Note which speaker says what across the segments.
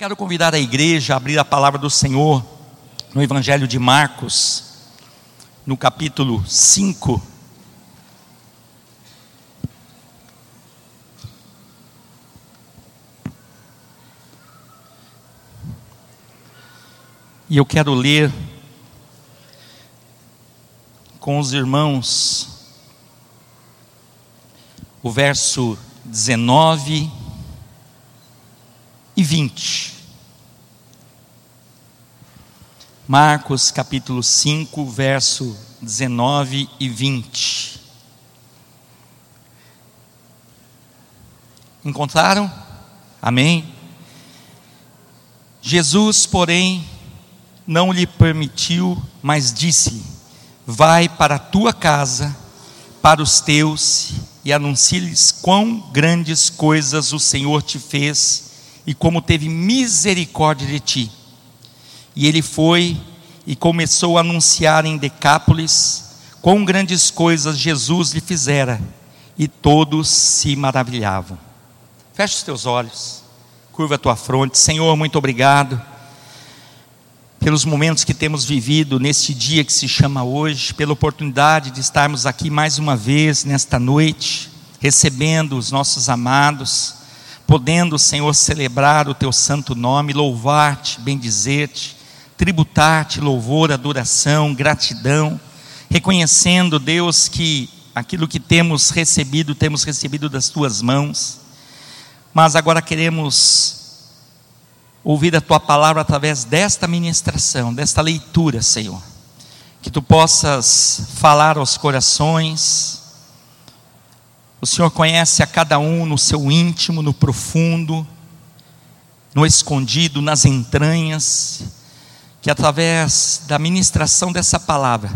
Speaker 1: quero convidar a igreja a abrir a palavra do Senhor no Evangelho de Marcos, no capítulo 5. E eu quero ler com os irmãos o verso 19 e 20. Marcos capítulo 5, verso 19 e 20. Encontraram? Amém? Jesus, porém, não lhe permitiu, mas disse: Vai para a tua casa, para os teus, e anuncie-lhes quão grandes coisas o Senhor te fez e como teve misericórdia de ti. E ele foi e começou a anunciar em Decápolis quão grandes coisas Jesus lhe fizera, e todos se maravilhavam. Feche os teus olhos, curva a tua fronte. Senhor, muito obrigado pelos momentos que temos vivido neste dia que se chama hoje, pela oportunidade de estarmos aqui mais uma vez nesta noite, recebendo os nossos amados podendo, Senhor, celebrar o teu santo nome, louvar-te, bendizer-te, tributar-te louvor, adoração, gratidão, reconhecendo, Deus, que aquilo que temos recebido, temos recebido das tuas mãos, mas agora queremos ouvir a tua palavra através desta ministração, desta leitura, Senhor. Que tu possas falar aos corações, o Senhor conhece a cada um no seu íntimo, no profundo, no escondido, nas entranhas, que através da ministração dessa palavra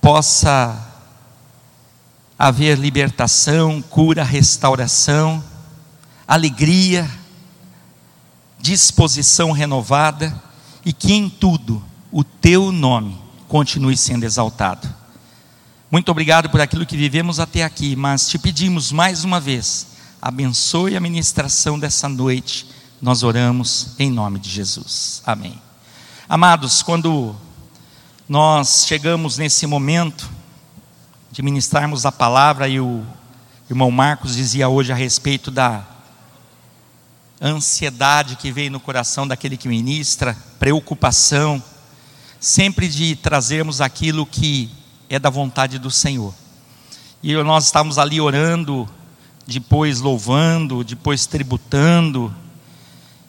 Speaker 1: possa haver libertação, cura, restauração, alegria, disposição renovada e que em tudo o teu nome continue sendo exaltado. Muito obrigado por aquilo que vivemos até aqui, mas te pedimos mais uma vez, abençoe a ministração dessa noite. Nós oramos em nome de Jesus. Amém. Amados, quando nós chegamos nesse momento de ministrarmos a palavra e o irmão Marcos dizia hoje a respeito da ansiedade que veio no coração daquele que ministra, preocupação, sempre de trazermos aquilo que é da vontade do Senhor. E nós estávamos ali orando, depois louvando, depois tributando,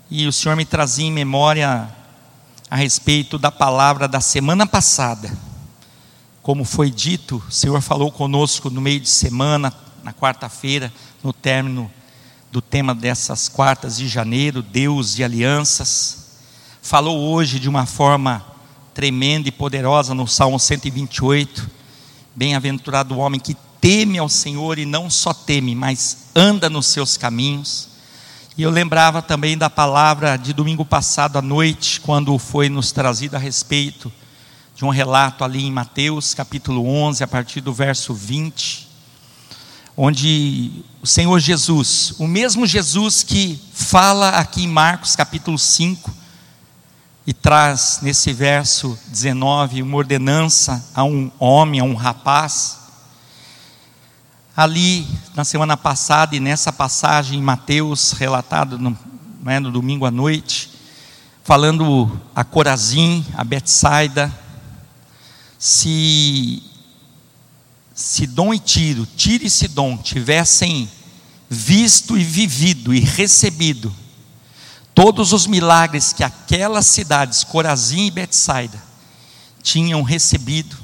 Speaker 1: e o Senhor me trazia em memória a respeito da palavra da semana passada. Como foi dito, o Senhor falou conosco no meio de semana, na quarta-feira, no término do tema dessas quartas de janeiro, Deus de alianças. Falou hoje de uma forma tremenda e poderosa no Salmo 128. Bem-aventurado o homem que teme ao Senhor e não só teme, mas anda nos seus caminhos. E eu lembrava também da palavra de domingo passado à noite, quando foi nos trazido a respeito de um relato ali em Mateus, capítulo 11, a partir do verso 20, onde o Senhor Jesus, o mesmo Jesus que fala aqui em Marcos, capítulo 5, e traz nesse verso 19 uma ordenança a um homem, a um rapaz. Ali, na semana passada e nessa passagem em Mateus, relatado no, né, no domingo à noite, falando a Corazim, a Betsaida, se Sidom e Tiro, Tiro e Sidom tivessem visto e vivido e recebido todos os milagres que aquelas cidades, Corazim e Betsaida, tinham recebido,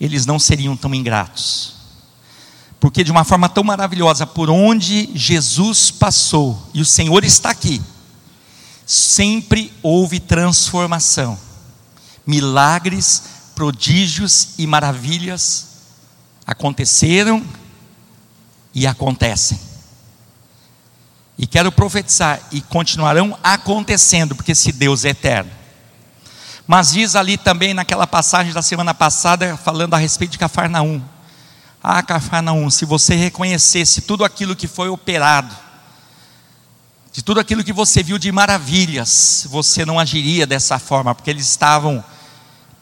Speaker 1: eles não seriam tão ingratos. Porque de uma forma tão maravilhosa, por onde Jesus passou, e o Senhor está aqui, sempre houve transformação. Milagres, prodígios e maravilhas aconteceram e acontecem. E quero profetizar, e continuarão acontecendo, porque esse Deus é eterno. Mas diz ali também naquela passagem da semana passada, falando a respeito de Cafarnaum. Ah, Cafarnaum, se você reconhecesse tudo aquilo que foi operado de tudo aquilo que você viu de maravilhas, você não agiria dessa forma, porque eles estavam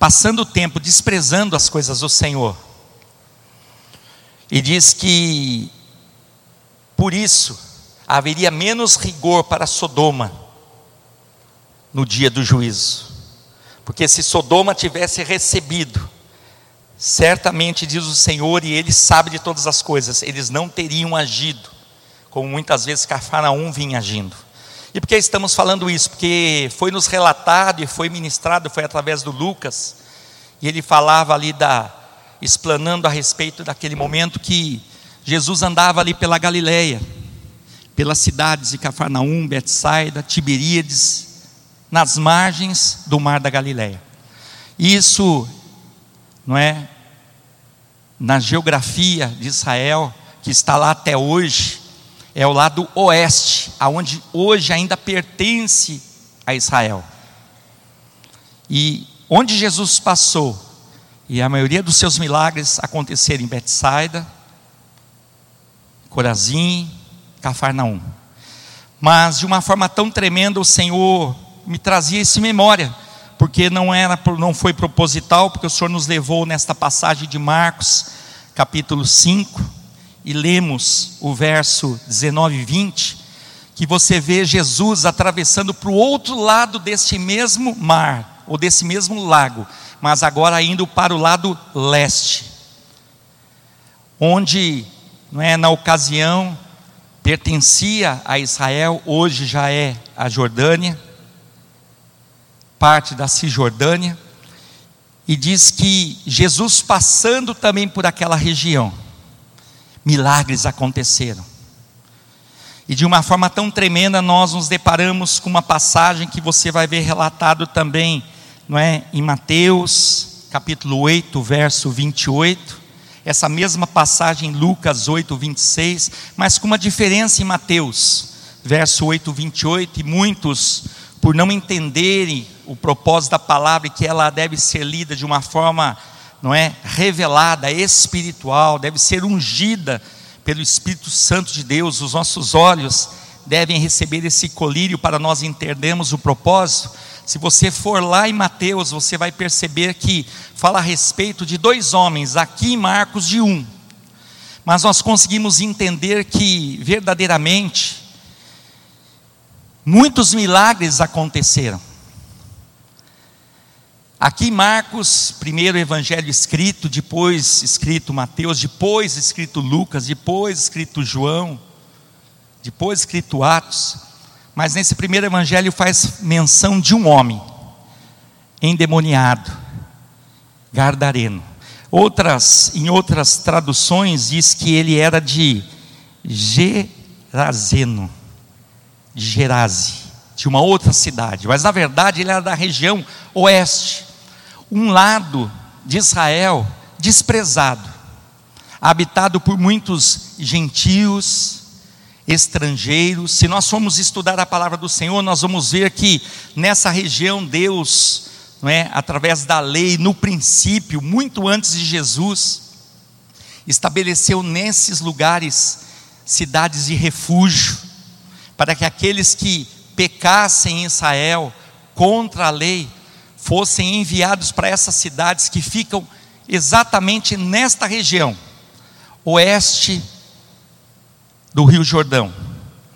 Speaker 1: passando o tempo desprezando as coisas do Senhor. E diz que por isso haveria menos rigor para Sodoma no dia do juízo. Porque se Sodoma tivesse recebido, certamente diz o Senhor, e Ele sabe de todas as coisas, eles não teriam agido, como muitas vezes Cafarnaum vinha agindo. E por que estamos falando isso? Porque foi nos relatado e foi ministrado, foi através do Lucas, e ele falava ali da, explanando a respeito daquele momento que Jesus andava ali pela Galileia, pelas cidades de Cafarnaum, Betsaida, Tiberíades, nas margens do mar da Galileia. Isso, não é, na geografia de Israel, que está lá até hoje, é o lado oeste, aonde hoje ainda pertence a Israel. E onde Jesus passou, e a maioria dos seus milagres aconteceram em Betsaida, Corazim, Cafarnaum. Mas de uma forma tão tremenda o Senhor me trazia isso em memória, porque não era não foi proposital, porque o Senhor nos levou nesta passagem de Marcos, capítulo 5, e lemos o verso 19 e 20, que você vê Jesus atravessando para o outro lado deste mesmo mar, ou desse mesmo lago, mas agora indo para o lado leste, onde, não é, na ocasião, pertencia a Israel, hoje já é a Jordânia, parte da Cisjordânia, e diz que Jesus passando também por aquela região, milagres aconteceram. E de uma forma tão tremenda nós nos deparamos com uma passagem que você vai ver relatado também, não é, em Mateus, capítulo 8, verso 28 essa mesma passagem em Lucas 8, 26, mas com uma diferença em Mateus, verso 8, 28, e muitos, por não entenderem o propósito da palavra que ela deve ser lida de uma forma, não é, revelada, espiritual, deve ser ungida pelo Espírito Santo de Deus, os nossos olhos devem receber esse colírio para nós entendermos o propósito. Se você for lá em Mateus, você vai perceber que fala a respeito de dois homens, aqui em Marcos de um. Mas nós conseguimos entender que verdadeiramente muitos milagres aconteceram. Aqui Marcos, primeiro evangelho escrito, depois escrito Mateus, depois escrito Lucas, depois escrito João, depois escrito Atos. Mas nesse primeiro evangelho faz menção de um homem endemoniado, Gardareno. Outras, em outras traduções diz que ele era de Gerazeno, de Gerase, de uma outra cidade, mas na verdade ele era da região oeste, um lado de Israel desprezado, habitado por muitos gentios, estrangeiros. Se nós formos estudar a palavra do Senhor, nós vamos ver que nessa região Deus, não é, através da lei, no princípio, muito antes de Jesus, estabeleceu nesses lugares cidades de refúgio, para que aqueles que pecassem em Israel contra a lei fossem enviados para essas cidades que ficam exatamente nesta região, oeste do Rio Jordão.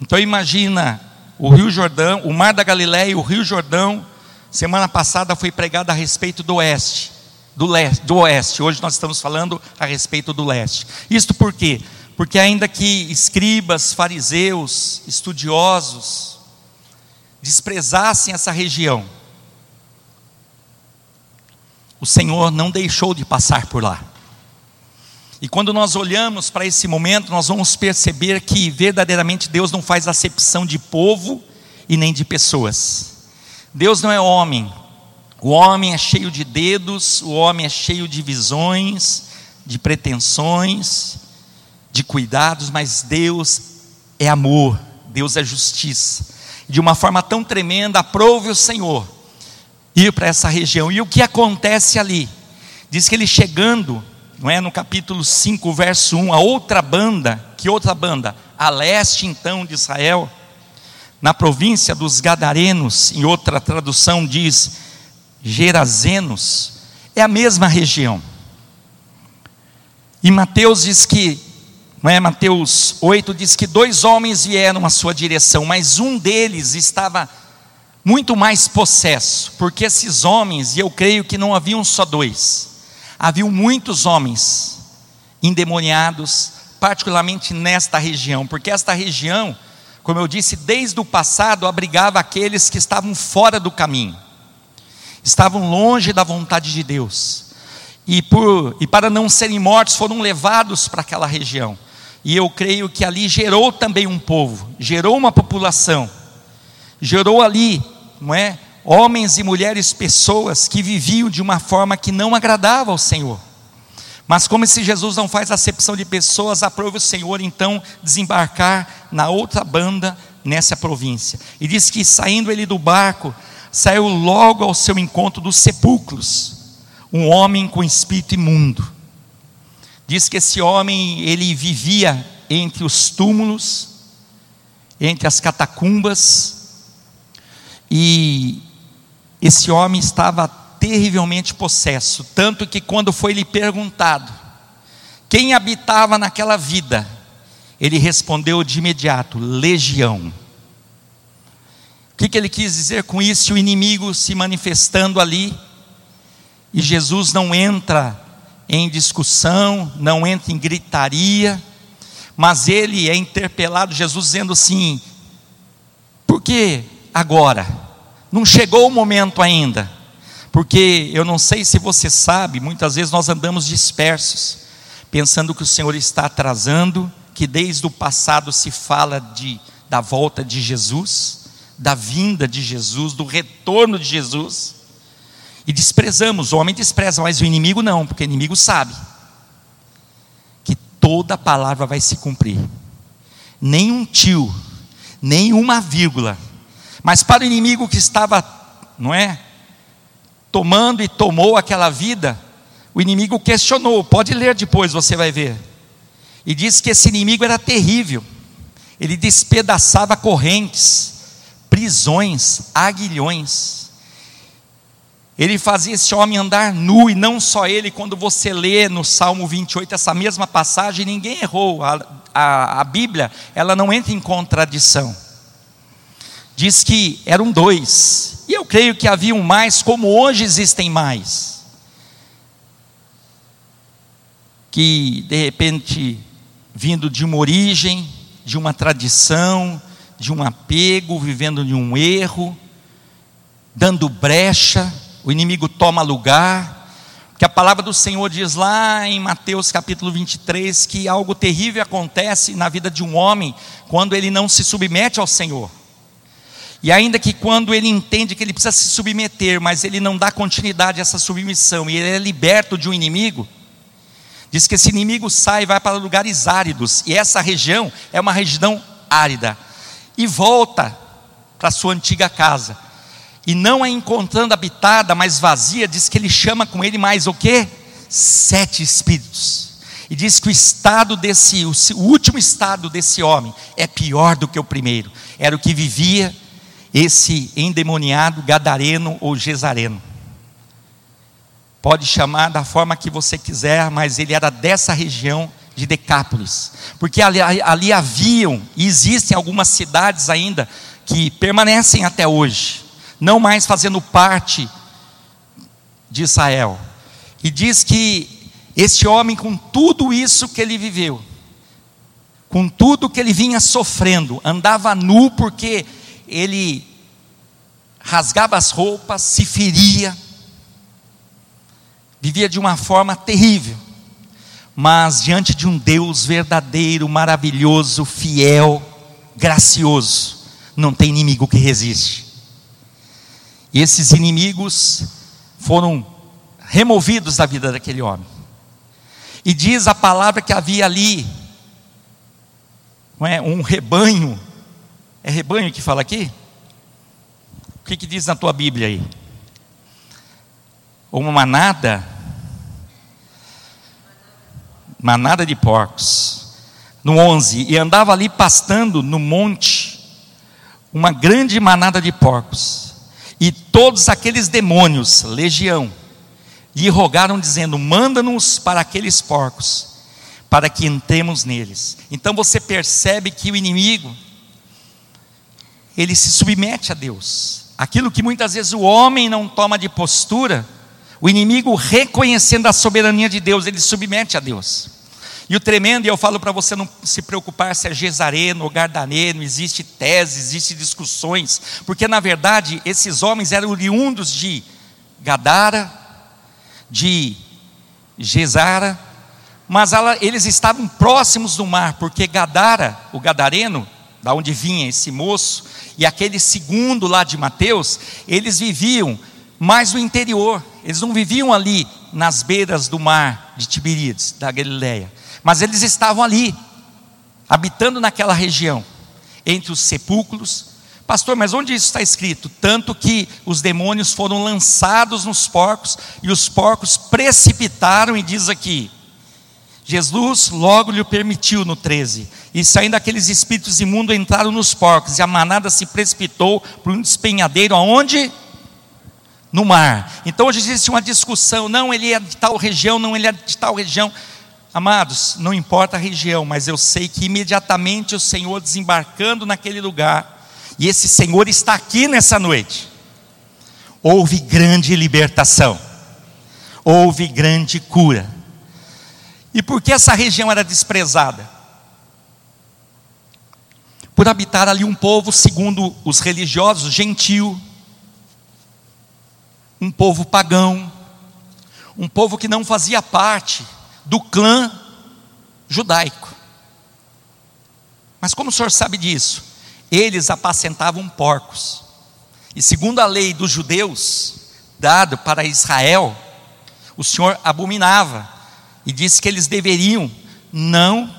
Speaker 1: Então imagina o Rio Jordão, o Mar da Galileia e o Rio Jordão. Semana passada foi pregado a respeito do oeste, do leste, do oeste. Hoje nós estamos falando a respeito do leste. Isto por quê? Porque ainda que escribas, fariseus, estudiosos desprezassem essa região, o Senhor não deixou de passar por lá. E quando nós olhamos para esse momento, nós vamos perceber que verdadeiramente Deus não faz acepção de povo e nem de pessoas. Deus não é homem. O homem é cheio de dedos, o homem é cheio de visões, de pretensões, de cuidados, mas Deus é amor, Deus é justiça. De uma forma tão tremenda, aprove o Senhor ir para essa região. E o que acontece ali? Diz que ele chegando, não é? No capítulo 5, verso 1, a outra banda, que outra banda? A leste então de Israel, na província dos Gadarenos, em outra tradução diz Gerazenos, é a mesma região. E Mateus diz que, não é? Mateus 8 diz que dois homens vieram à sua direção, mas um deles estava muito mais possesso, porque esses homens, e eu creio que não haviam só dois, haviam muitos homens endemoniados, particularmente nesta região, porque esta região, como eu disse, desde o passado abrigava aqueles que estavam fora do caminho, estavam longe da vontade de Deus, e, por, e para não serem mortos foram levados para aquela região, e eu creio que ali gerou também um povo, gerou uma população, gerou ali, não é? Homens e mulheres, pessoas que viviam de uma forma que não agradava ao Senhor. Mas como esse Jesus não faz acepção de pessoas, aprove o Senhor então desembarcar na outra banda nessa província. E diz que saindo ele do barco, saiu logo ao seu encontro dos sepulcros, um homem com espírito imundo. Diz que esse homem, ele vivia entre os túmulos, entre as catacumbas, e esse homem estava terrivelmente possesso, tanto que quando foi lhe perguntado quem habitava naquela vida, ele respondeu de imediato: legião. O que, que ele quis dizer com isso? O inimigo se manifestando ali, e Jesus não entra em discussão, não entra em gritaria, mas ele é interpelado, Jesus dizendo assim: por que agora? Não chegou o momento ainda. Porque eu não sei se você sabe, muitas vezes nós andamos dispersos, pensando que o Senhor está atrasando, que desde o passado se fala de, da volta de Jesus, da vinda de Jesus, do retorno de Jesus, e desprezamos, o homem despreza, mas o inimigo não, porque o inimigo sabe que toda palavra vai se cumprir, nem um tio, nem uma vírgula, mas para o inimigo que estava, não é? tomando e tomou aquela vida, o inimigo questionou, pode ler depois, você vai ver. E diz que esse inimigo era terrível. Ele despedaçava correntes, prisões, aguilhões. Ele fazia esse homem andar nu, e não só ele, quando você lê no Salmo 28 essa mesma passagem, ninguém errou. A, a, a Bíblia, ela não entra em contradição diz que eram dois, e eu creio que haviam mais, como hoje existem mais, que de repente, vindo de uma origem, de uma tradição, de um apego, vivendo de um erro, dando brecha, o inimigo toma lugar, que a palavra do Senhor diz lá em Mateus capítulo 23 que algo terrível acontece na vida de um homem quando ele não se submete ao Senhor. E ainda que quando ele entende que ele precisa se submeter, mas ele não dá continuidade a essa submissão, e ele é liberto de um inimigo, diz que esse inimigo sai e vai para lugares áridos, e essa região é uma região árida, e volta para sua antiga casa, e não a encontrando habitada, mas vazia, diz que ele chama com ele mais o que? Sete espíritos. E diz que o estado desse, o último estado desse homem é pior do que o primeiro. Era o que vivia esse endemoniado gadareno ou gesareno. Pode chamar da forma que você quiser, mas ele era dessa região de Decápolis, porque ali, ali haviam e existem algumas cidades ainda que permanecem até hoje, não mais fazendo parte de Israel. E diz que este homem, com tudo isso que ele viveu, com tudo que ele vinha sofrendo, andava nu porque ele rasgava as roupas, se feria, vivia de uma forma terrível, mas diante de um Deus verdadeiro, maravilhoso, fiel, gracioso, não tem inimigo que resiste. E esses inimigos foram removidos da vida daquele homem. E diz a palavra que havia ali não é, um rebanho é rebanho que fala aqui? O que, que diz na tua Bíblia aí? Uma manada? Manada de porcos. No 11, e andava ali pastando no monte uma grande manada de porcos, e todos aqueles demônios, legião, lhe rogaram, dizendo: Manda-nos para aqueles porcos, para que entremos neles. Então você percebe que o inimigo, ele se submete a Deus. Aquilo que muitas vezes o homem não toma de postura, o inimigo, reconhecendo a soberania de Deus, ele submete a Deus. E o tremendo, e eu falo para você não se preocupar se é Gesareno ou Gardaneno, existe tese, existe discussões, porque na verdade esses homens eram oriundos de Gadara, de Gesara, mas ela, eles estavam próximos do mar, porque Gadara, o gadareno, da onde vinha esse moço, e aquele segundo lá de Mateus, eles viviam mais no interior, eles não viviam ali nas beiras do mar de Tiberíades, da Galileia, mas eles estavam ali, habitando naquela região, entre os sepulcros, Pastor, mas onde isso está escrito? Tanto que os demônios foram lançados nos porcos e os porcos precipitaram, e diz aqui: Jesus logo lhe permitiu no 13. E saindo aqueles espíritos imundos entraram nos porcos, e a manada se precipitou por um despenhadeiro aonde? No mar. Então hoje existe uma discussão, não, ele é de tal região, não, ele é de tal região. Amados, não importa a região, mas eu sei que imediatamente o Senhor desembarcando naquele lugar, e esse Senhor está aqui nessa noite. Houve grande libertação, houve grande cura. E por que essa região era desprezada? Por habitar ali um povo, segundo os religiosos, gentil, um povo pagão, um povo que não fazia parte do clã judaico. Mas como o senhor sabe disso? eles apacentavam porcos. E segundo a lei dos judeus, dado para Israel, o Senhor abominava e disse que eles deveriam não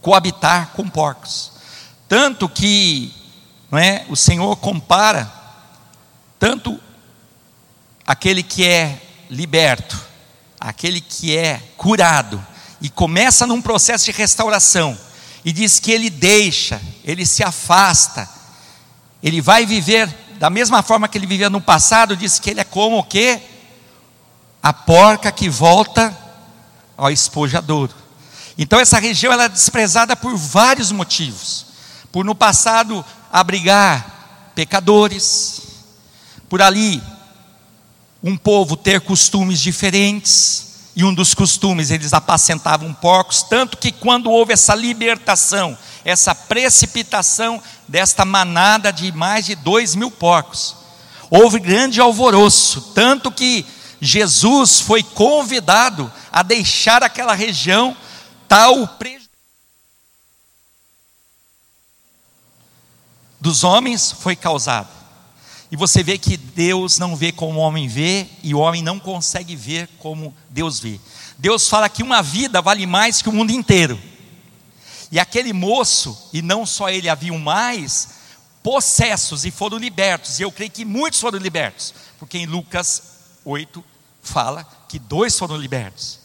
Speaker 1: coabitar com porcos. Tanto que não é, o Senhor compara tanto aquele que é liberto, aquele que é curado, e começa num processo de restauração e diz que ele deixa, ele se afasta, ele vai viver da mesma forma que ele vivia no passado, diz que ele é como o quê? A porca que volta ao espojadouro. Então essa região ela é desprezada por vários motivos. Por no passado abrigar pecadores, por ali um povo ter costumes diferentes, e um dos costumes, eles apacentavam porcos, tanto que quando houve essa libertação, essa precipitação desta manada de mais de dois mil porcos, houve grande alvoroço, tanto que Jesus foi convidado a deixar aquela região, tal prejuízo dos homens foi causado. E você vê que Deus não vê como o homem vê, e o homem não consegue ver como Deus vê. Deus fala que uma vida vale mais que o mundo inteiro. E aquele moço, e não só ele, haviam mais possessos e foram libertos. E eu creio que muitos foram libertos, porque em Lucas 8 fala que dois foram libertos.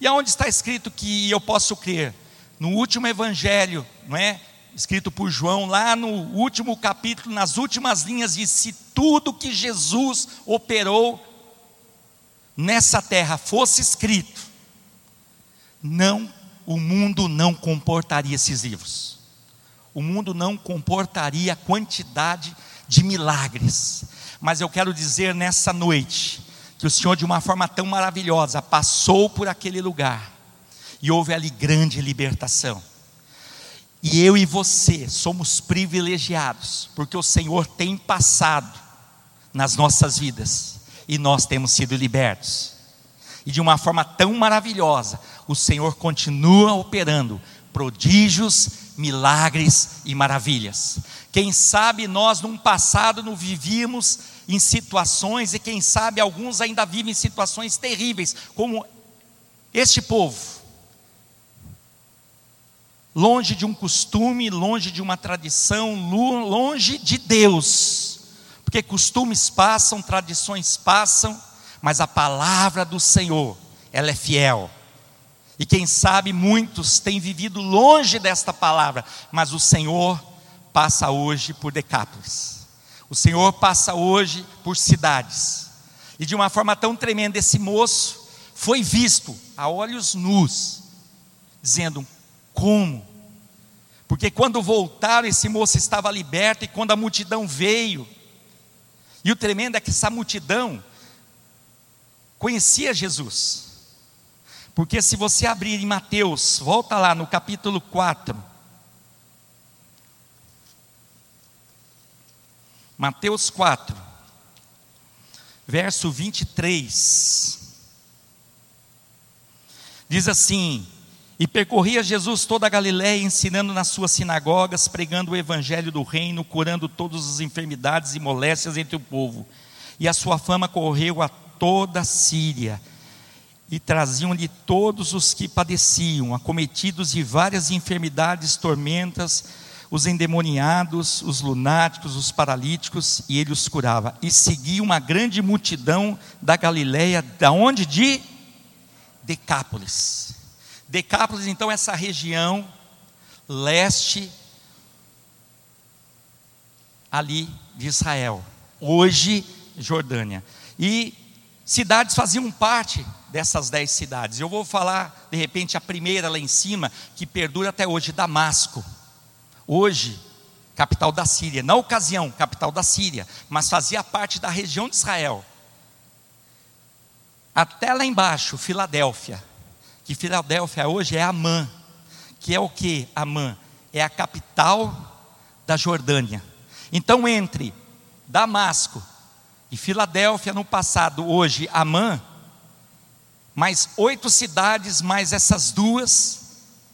Speaker 1: E aonde está escrito que eu posso crer? No último evangelho, não é? escrito por João, lá no último capítulo, nas últimas linhas, diz: se tudo que Jesus operou nessa terra fosse escrito, não, o mundo não comportaria esses livros. O mundo não comportaria a quantidade de milagres. Mas eu quero dizer nessa noite que o Senhor, de uma forma tão maravilhosa, passou por aquele lugar e houve ali grande libertação. E eu e você somos privilegiados, porque o Senhor tem passado nas nossas vidas e nós temos sido libertos. E de uma forma tão maravilhosa, o Senhor continua operando prodígios, milagres e maravilhas. Quem sabe nós, num passado, não vivíamos em situações, e quem sabe alguns ainda vivem em situações terríveis, como este povo longe de um costume, longe de uma tradição, longe de Deus. Porque costumes passam, tradições passam, mas a palavra do Senhor, ela é fiel. E quem sabe muitos têm vivido longe desta palavra, mas o Senhor passa hoje por Decápolis. O Senhor passa hoje por cidades. E de uma forma tão tremenda, esse moço foi visto a olhos nus, dizendo: Como? Porque quando voltaram, esse moço estava liberto, e quando a multidão veio, e o tremendo é que essa multidão conhecia Jesus. Porque se você abrir em Mateus, volta lá no capítulo 4. Mateus 4, verso 23. Diz assim: E percorria Jesus toda a Galiléia, ensinando nas suas sinagogas, pregando o evangelho do reino, curando todas as enfermidades e moléstias entre o povo. E a sua fama correu a toda a Síria e traziam-lhe todos os que padeciam, acometidos de várias enfermidades, tormentas, os endemoniados, os lunáticos, os paralíticos, e ele os curava. E seguia uma grande multidão da Galileia, da onde? De Decápolis. Decápolis, então, essa região leste ali de Israel, hoje Jordânia. E cidades faziam parte dessas dez cidades. Eu vou falar, de repente, a primeira lá em cima, que perdura até hoje, Damasco. Hoje, capital da Síria. Na ocasião, capital da Síria, mas fazia parte da região de Israel. Até lá embaixo, Filadélfia. Que Filadélfia hoje é Amã. Que é o que? Amã? É a capital da Jordânia. Então, entre Damasco e Filadélfia no passado, hoje Amã, mais oito cidades, mais essas duas,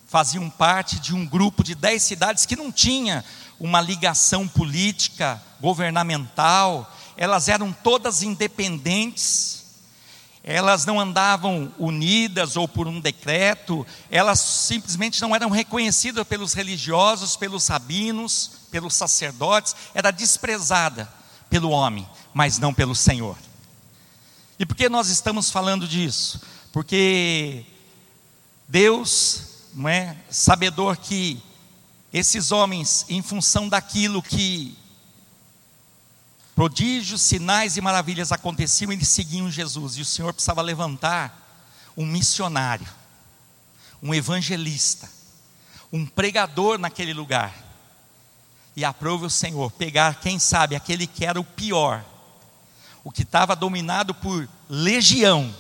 Speaker 1: faziam parte de um grupo de dez cidades que não tinha uma ligação política, governamental, elas eram todas independentes, elas não andavam unidas ou por um decreto, elas simplesmente não eram reconhecidas pelos religiosos, pelos rabinos, pelos sacerdotes, era desprezada pelo homem, mas não pelo Senhor. E por que nós estamos falando disso? Porque Deus, não é, sabedor que esses homens, em função daquilo que prodígios, sinais e maravilhas aconteciam, eles seguiam Jesus, e o Senhor precisava levantar um missionário, um evangelista, um pregador naquele lugar. E aprove o Senhor pegar, quem sabe, aquele que era o pior, o que estava dominado por legião,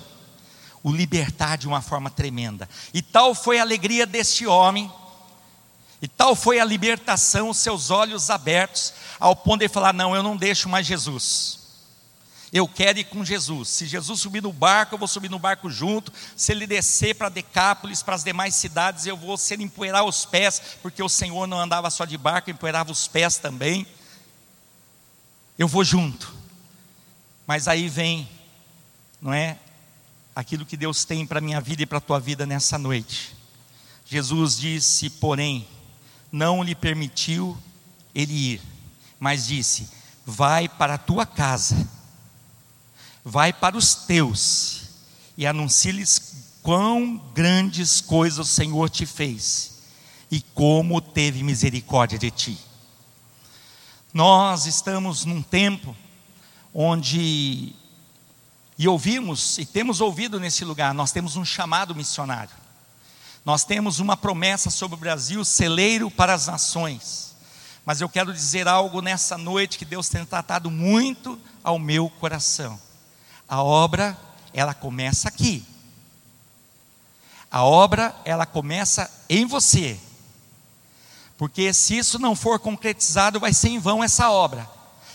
Speaker 1: o libertar de uma forma tremenda. E tal foi a alegria deste homem, e tal foi a libertação, seus olhos abertos, ao ponto de falar: Não, eu não deixo mais Jesus. Eu quero ir com Jesus. Se Jesus subir no barco, eu vou subir no barco junto. Se ele descer para Decápolis, para as demais cidades, eu vou ser empoeirar os pés, porque o Senhor não andava só de barco, empoeirava os pés também. Eu vou junto. Mas aí vem, não é? Aquilo que Deus tem para a minha vida e para a tua vida nessa noite. Jesus disse, porém, não lhe permitiu ele ir, mas disse: Vai para a tua casa, vai para os teus, e anuncie-lhes quão grandes coisas o Senhor te fez, e como teve misericórdia de ti. Nós estamos num tempo onde e ouvimos e temos ouvido nesse lugar, nós temos um chamado missionário. Nós temos uma promessa sobre o Brasil, celeiro para as nações. Mas eu quero dizer algo nessa noite que Deus tem tratado muito ao meu coração. A obra, ela começa aqui. A obra, ela começa em você. Porque se isso não for concretizado, vai ser em vão essa obra.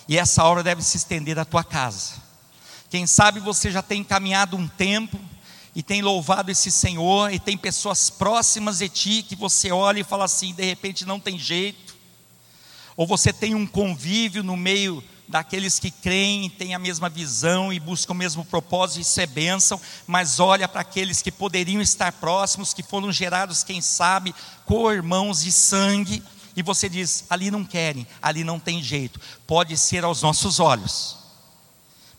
Speaker 1: E essa obra deve se estender à tua casa. Quem sabe você já tem caminhado um tempo e tem louvado esse Senhor e tem pessoas próximas de ti que você olha e fala assim, de repente não tem jeito. Ou você tem um convívio no meio daqueles que creem, têm a mesma visão e buscam o mesmo propósito, isso é bênção, mas olha para aqueles que poderiam estar próximos, que foram gerados, quem sabe, co-irmãos de sangue, e você diz: ali não querem, ali não tem jeito, pode ser aos nossos olhos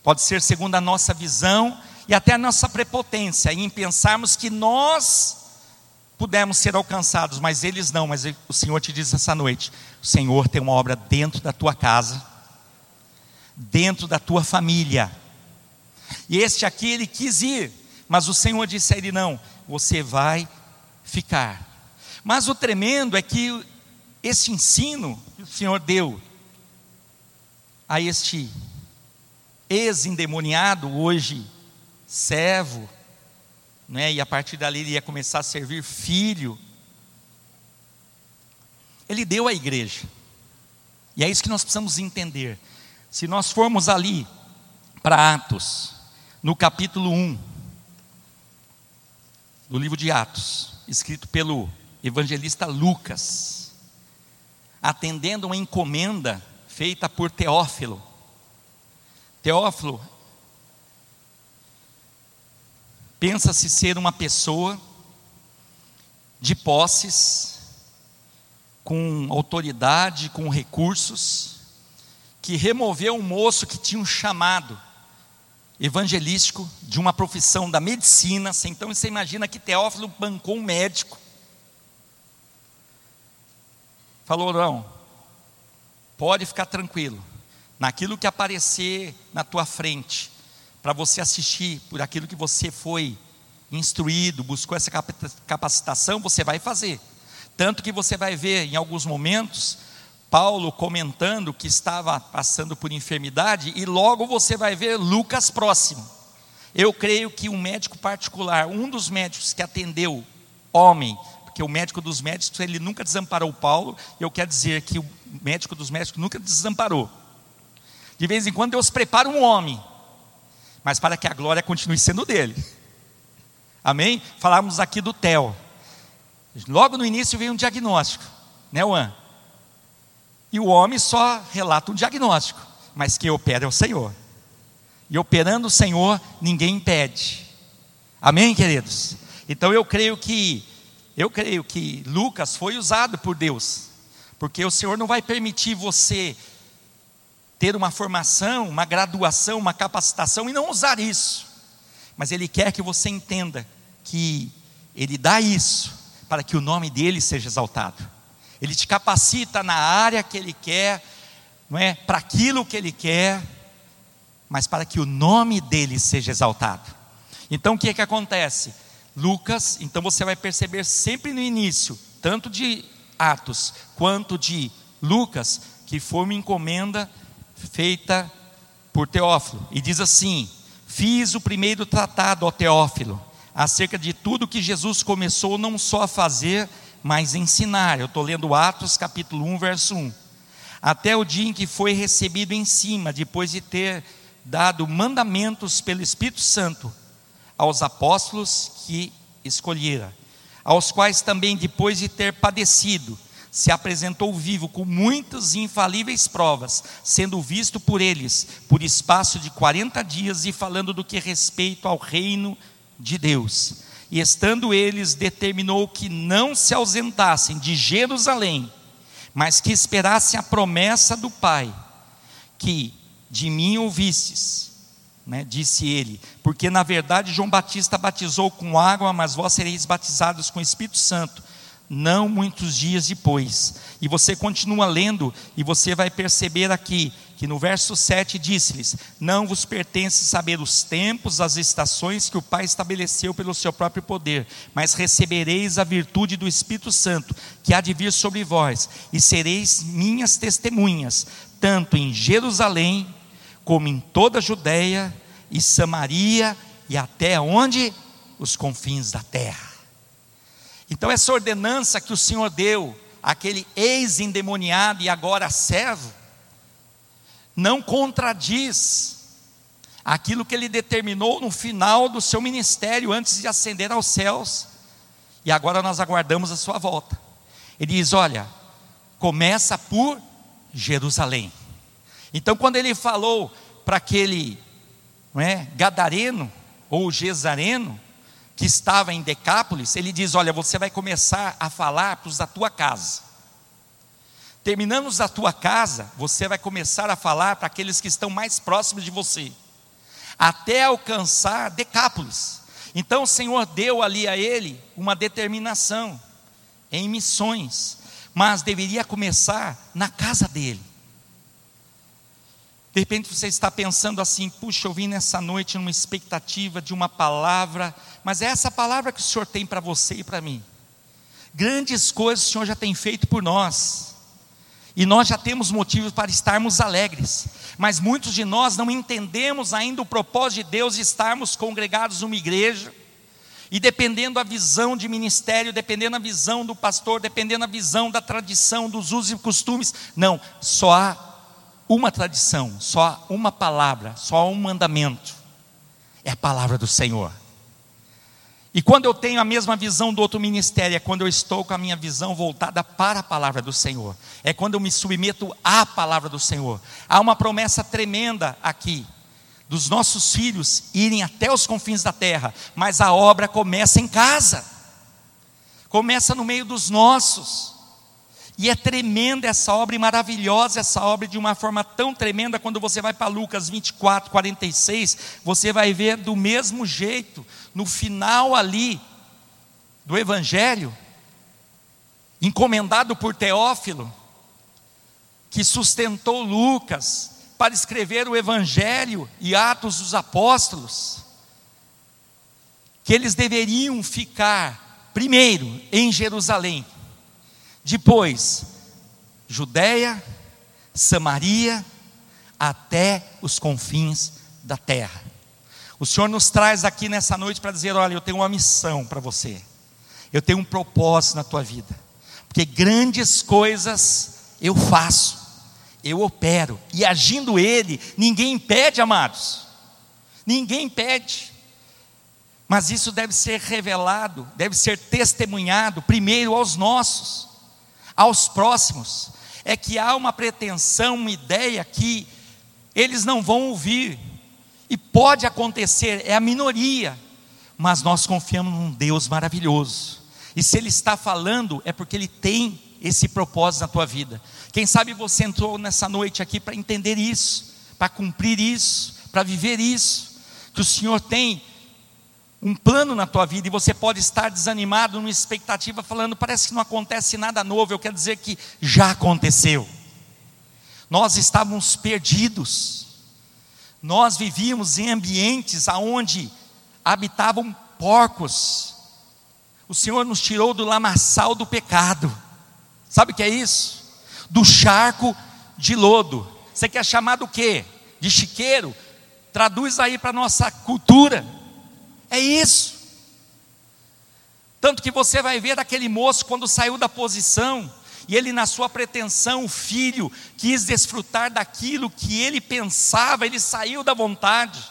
Speaker 1: Pode ser segundo a nossa visão e até a nossa prepotência em pensarmos que nós pudemos ser alcançados, mas eles não. Mas o Senhor te diz essa noite: o Senhor tem uma obra dentro da tua casa, dentro da tua família. E este aqui ele quis ir, mas o Senhor disse a ele: não, você vai ficar. Mas o tremendo é que esse ensino que o Senhor deu a este ex-endemoniado, hoje servo, né, e a partir dali ele ia começar a servir filho. Ele deu à igreja, e é isso que nós precisamos entender. Se nós formos ali para Atos, no capítulo 1, do livro de Atos, escrito pelo evangelista Lucas, atendendo uma encomenda feita por Teófilo. Teófilo pensa-se ser uma pessoa de posses, com autoridade, com recursos, que removeu um moço que tinha um chamado evangelístico de uma profissão da medicina. Então você imagina que Teófilo bancou um médico. Falou: não, pode ficar tranquilo, naquilo que aparecer na tua frente, para você assistir por aquilo que você foi instruído, buscou essa capacitação, você vai fazer. Tanto que você vai ver em alguns momentos Paulo comentando que estava passando por enfermidade e logo você vai ver Lucas próximo. Eu creio que um médico particular, um dos médicos que atendeu homem, porque o médico dos médicos ele nunca desamparou Paulo, eu quero dizer que o médico dos médicos nunca desamparou. De vez em quando Deus prepara um homem mas para que a glória continue sendo dele. Amém? Falamos aqui do Theo. Logo no início veio um diagnóstico, né, Juan? E o homem só relata um diagnóstico, mas quem opera é o Senhor. E operando o Senhor, ninguém impede. Amém, queridos? Então eu creio que eu creio que Lucas foi usado por Deus, porque o Senhor não vai permitir você ter uma formação, uma graduação, uma capacitação e não usar isso. Mas Ele quer que você entenda que Ele dá isso para que o nome dele seja exaltado. Ele te capacita na área que Ele quer, não é? Para aquilo que Ele quer, mas para que o nome dele seja exaltado. Então o que é que acontece? Lucas, então você vai perceber sempre no início, tanto de Atos quanto de Lucas, que foi uma encomenda feita por Teófilo, e diz assim: Fiz o primeiro tratado, ó Teófilo, acerca de tudo que Jesus começou não só a fazer, mas ensinar. Eu estou lendo Atos capítulo 1, verso 1. Até o dia em que foi recebido em cima, depois de ter dado mandamentos pelo Espírito Santo aos apóstolos que escolhera, aos quais também, depois de ter padecido, se apresentou vivo com muitas e infalíveis provas, sendo visto por eles por espaço de 40 dias e falando do que respeito ao reino de Deus. E estando eles, determinou que não se ausentassem de Jerusalém, mas que esperassem a promessa do Pai, que de mim ouvistes. Né, disse ele, porque na verdade João Batista batizou com água, mas vós sereis batizados com o Espírito Santo não muitos dias depois. E você continua lendo e você vai perceber aqui que no verso 7 disse-lhes: Não vos pertence saber os tempos, as estações que o Pai estabeleceu pelo seu próprio poder, mas recebereis a virtude do Espírito Santo, que há de vir sobre vós, e sereis minhas testemunhas, tanto em Jerusalém, como em toda a Judéia e Samaria, e até onde? Os confins da terra. Então, essa ordenança que o Senhor deu àquele ex-endemoniado e agora servo, não contradiz aquilo que ele determinou no final do seu ministério, antes de ascender aos céus, e agora nós aguardamos a sua volta. Ele diz: Olha, começa por Jerusalém. Então, quando ele falou para aquele não é, gadareno ou gesareno, que estava em Decápolis, ele diz: Olha, você vai começar a falar para os da tua casa. Terminando os da tua casa, você vai começar a falar para aqueles que estão mais próximos de você, até alcançar Decápolis. Então o Senhor deu ali a ele uma determinação em missões, mas deveria começar na casa dele. De repente você está pensando assim: puxa, eu vim nessa noite numa expectativa de uma palavra, mas é essa palavra que o Senhor tem para você e para mim. Grandes coisas o Senhor já tem feito por nós, e nós já temos motivos para estarmos alegres, mas muitos de nós não entendemos ainda o propósito de Deus de estarmos congregados numa igreja, e dependendo da visão de ministério, dependendo da visão do pastor, dependendo da visão da tradição, dos usos e costumes, não, só há uma tradição, só uma palavra, só um mandamento. É a palavra do Senhor. E quando eu tenho a mesma visão do outro ministério, é quando eu estou com a minha visão voltada para a palavra do Senhor. É quando eu me submeto à palavra do Senhor. Há uma promessa tremenda aqui dos nossos filhos irem até os confins da terra, mas a obra começa em casa. Começa no meio dos nossos. E é tremenda essa obra e maravilhosa essa obra de uma forma tão tremenda. Quando você vai para Lucas 24, 46, você vai ver do mesmo jeito, no final ali do Evangelho, encomendado por Teófilo, que sustentou Lucas para escrever o Evangelho e Atos dos Apóstolos, que eles deveriam ficar, primeiro, em Jerusalém depois, Judéia, Samaria, até os confins da terra. O Senhor nos traz aqui nessa noite para dizer: olha, eu tenho uma missão para você, eu tenho um propósito na tua vida, porque grandes coisas eu faço, eu opero, e agindo Ele, ninguém impede, amados, ninguém impede. Mas isso deve ser revelado, deve ser testemunhado primeiro aos nossos aos próximos, é que há uma pretensão, uma ideia que eles não vão ouvir, e pode acontecer, é a minoria, mas nós confiamos num Deus maravilhoso, e se Ele está falando, é porque Ele tem esse propósito na tua vida. Quem sabe você entrou nessa noite aqui para entender isso, para cumprir isso, para viver isso, que o Senhor tem um plano na tua vida e você pode estar desanimado, numa expectativa, falando, parece que não acontece nada novo. Eu quero dizer que já aconteceu. Nós estávamos perdidos. Nós vivíamos em ambientes aonde habitavam porcos. O Senhor nos tirou do lamaçal do pecado. Sabe o que é isso? Do charco de lodo. Você quer chamar do quê? De chiqueiro? Traduz aí para a nossa cultura é isso. Tanto que você vai ver aquele moço quando saiu da posição, e ele, na sua pretensão, filho, quis desfrutar daquilo que ele pensava, ele saiu da vontade.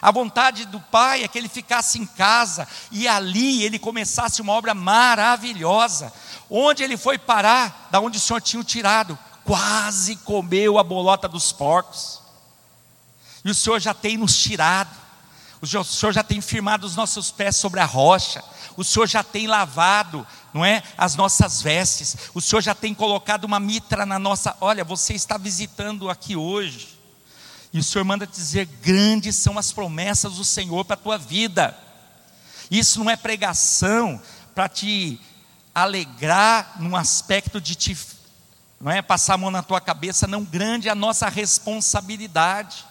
Speaker 1: A vontade do pai é que ele ficasse em casa e ali ele começasse uma obra maravilhosa. Onde ele foi parar? Da onde o Senhor tinha o tirado? Quase comeu a bolota dos porcos. E o Senhor já tem nos tirado. O Senhor já tem firmado os nossos pés sobre a rocha. O Senhor já tem lavado, não é, as nossas vestes. O Senhor já tem colocado uma mitra na nossa. Olha, você está visitando aqui hoje. E o Senhor manda dizer: grandes são as promessas do Senhor para a tua vida. Isso não é pregação para te alegrar num aspecto de te, não é passar a mão na tua cabeça, não grande é a nossa responsabilidade.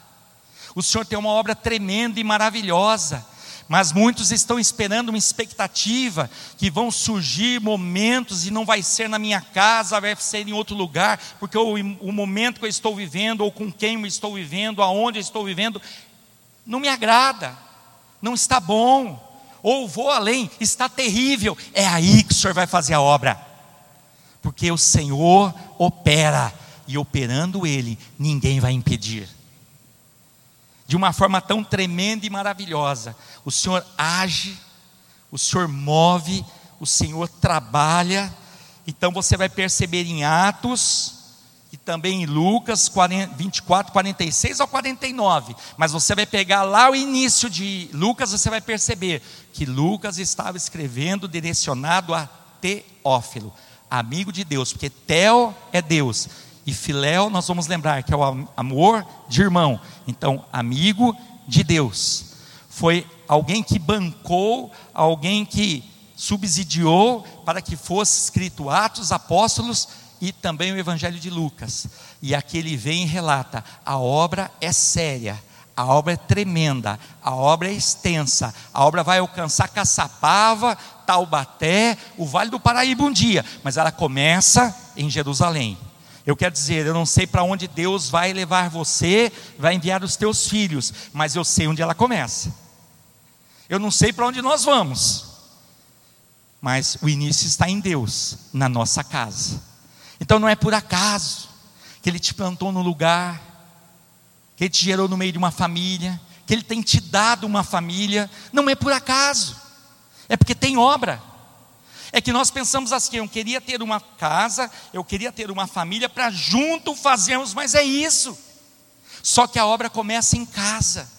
Speaker 1: O Senhor tem uma obra tremenda e maravilhosa, mas muitos estão esperando uma expectativa que vão surgir momentos e não vai ser na minha casa, vai ser em outro lugar, porque o, o momento que eu estou vivendo, ou com quem eu estou vivendo, aonde eu estou vivendo, não me agrada, não está bom, ou vou além, está terrível, é aí que o Senhor vai fazer a obra, porque o Senhor opera, e operando Ele, ninguém vai impedir de uma forma tão tremenda e maravilhosa. O Senhor age, o Senhor move, o Senhor trabalha. Então você vai perceber em Atos e também em Lucas 24, 46 ao 49. Mas você vai pegar lá o início de Lucas, você vai perceber que Lucas estava escrevendo direcionado a Teófilo, amigo de Deus, porque Teo é Deus e filéu, nós vamos lembrar que é o amor de irmão. Então, amigo de Deus. Foi alguém que bancou, alguém que subsidiou para que fosse escrito Atos, Apóstolos e também o Evangelho de Lucas. E aqui ele vem e relata: a obra é séria, a obra é tremenda, a obra é extensa, a obra vai alcançar Caçapava, Taubaté, o Vale do Paraíba um dia, mas ela começa em Jerusalém. Eu quero dizer, eu não sei para onde Deus vai levar você, vai enviar os teus filhos, mas eu sei onde ela começa. Eu não sei para onde nós vamos, mas o início está em Deus, na nossa casa. Então não é por acaso que Ele te plantou no lugar, que Ele te gerou no meio de uma família, que Ele tem te dado uma família, não é por acaso, é porque tem obra. É que nós pensamos assim: eu queria ter uma casa, eu queria ter uma família para junto fazermos, mas é isso. Só que a obra começa em casa,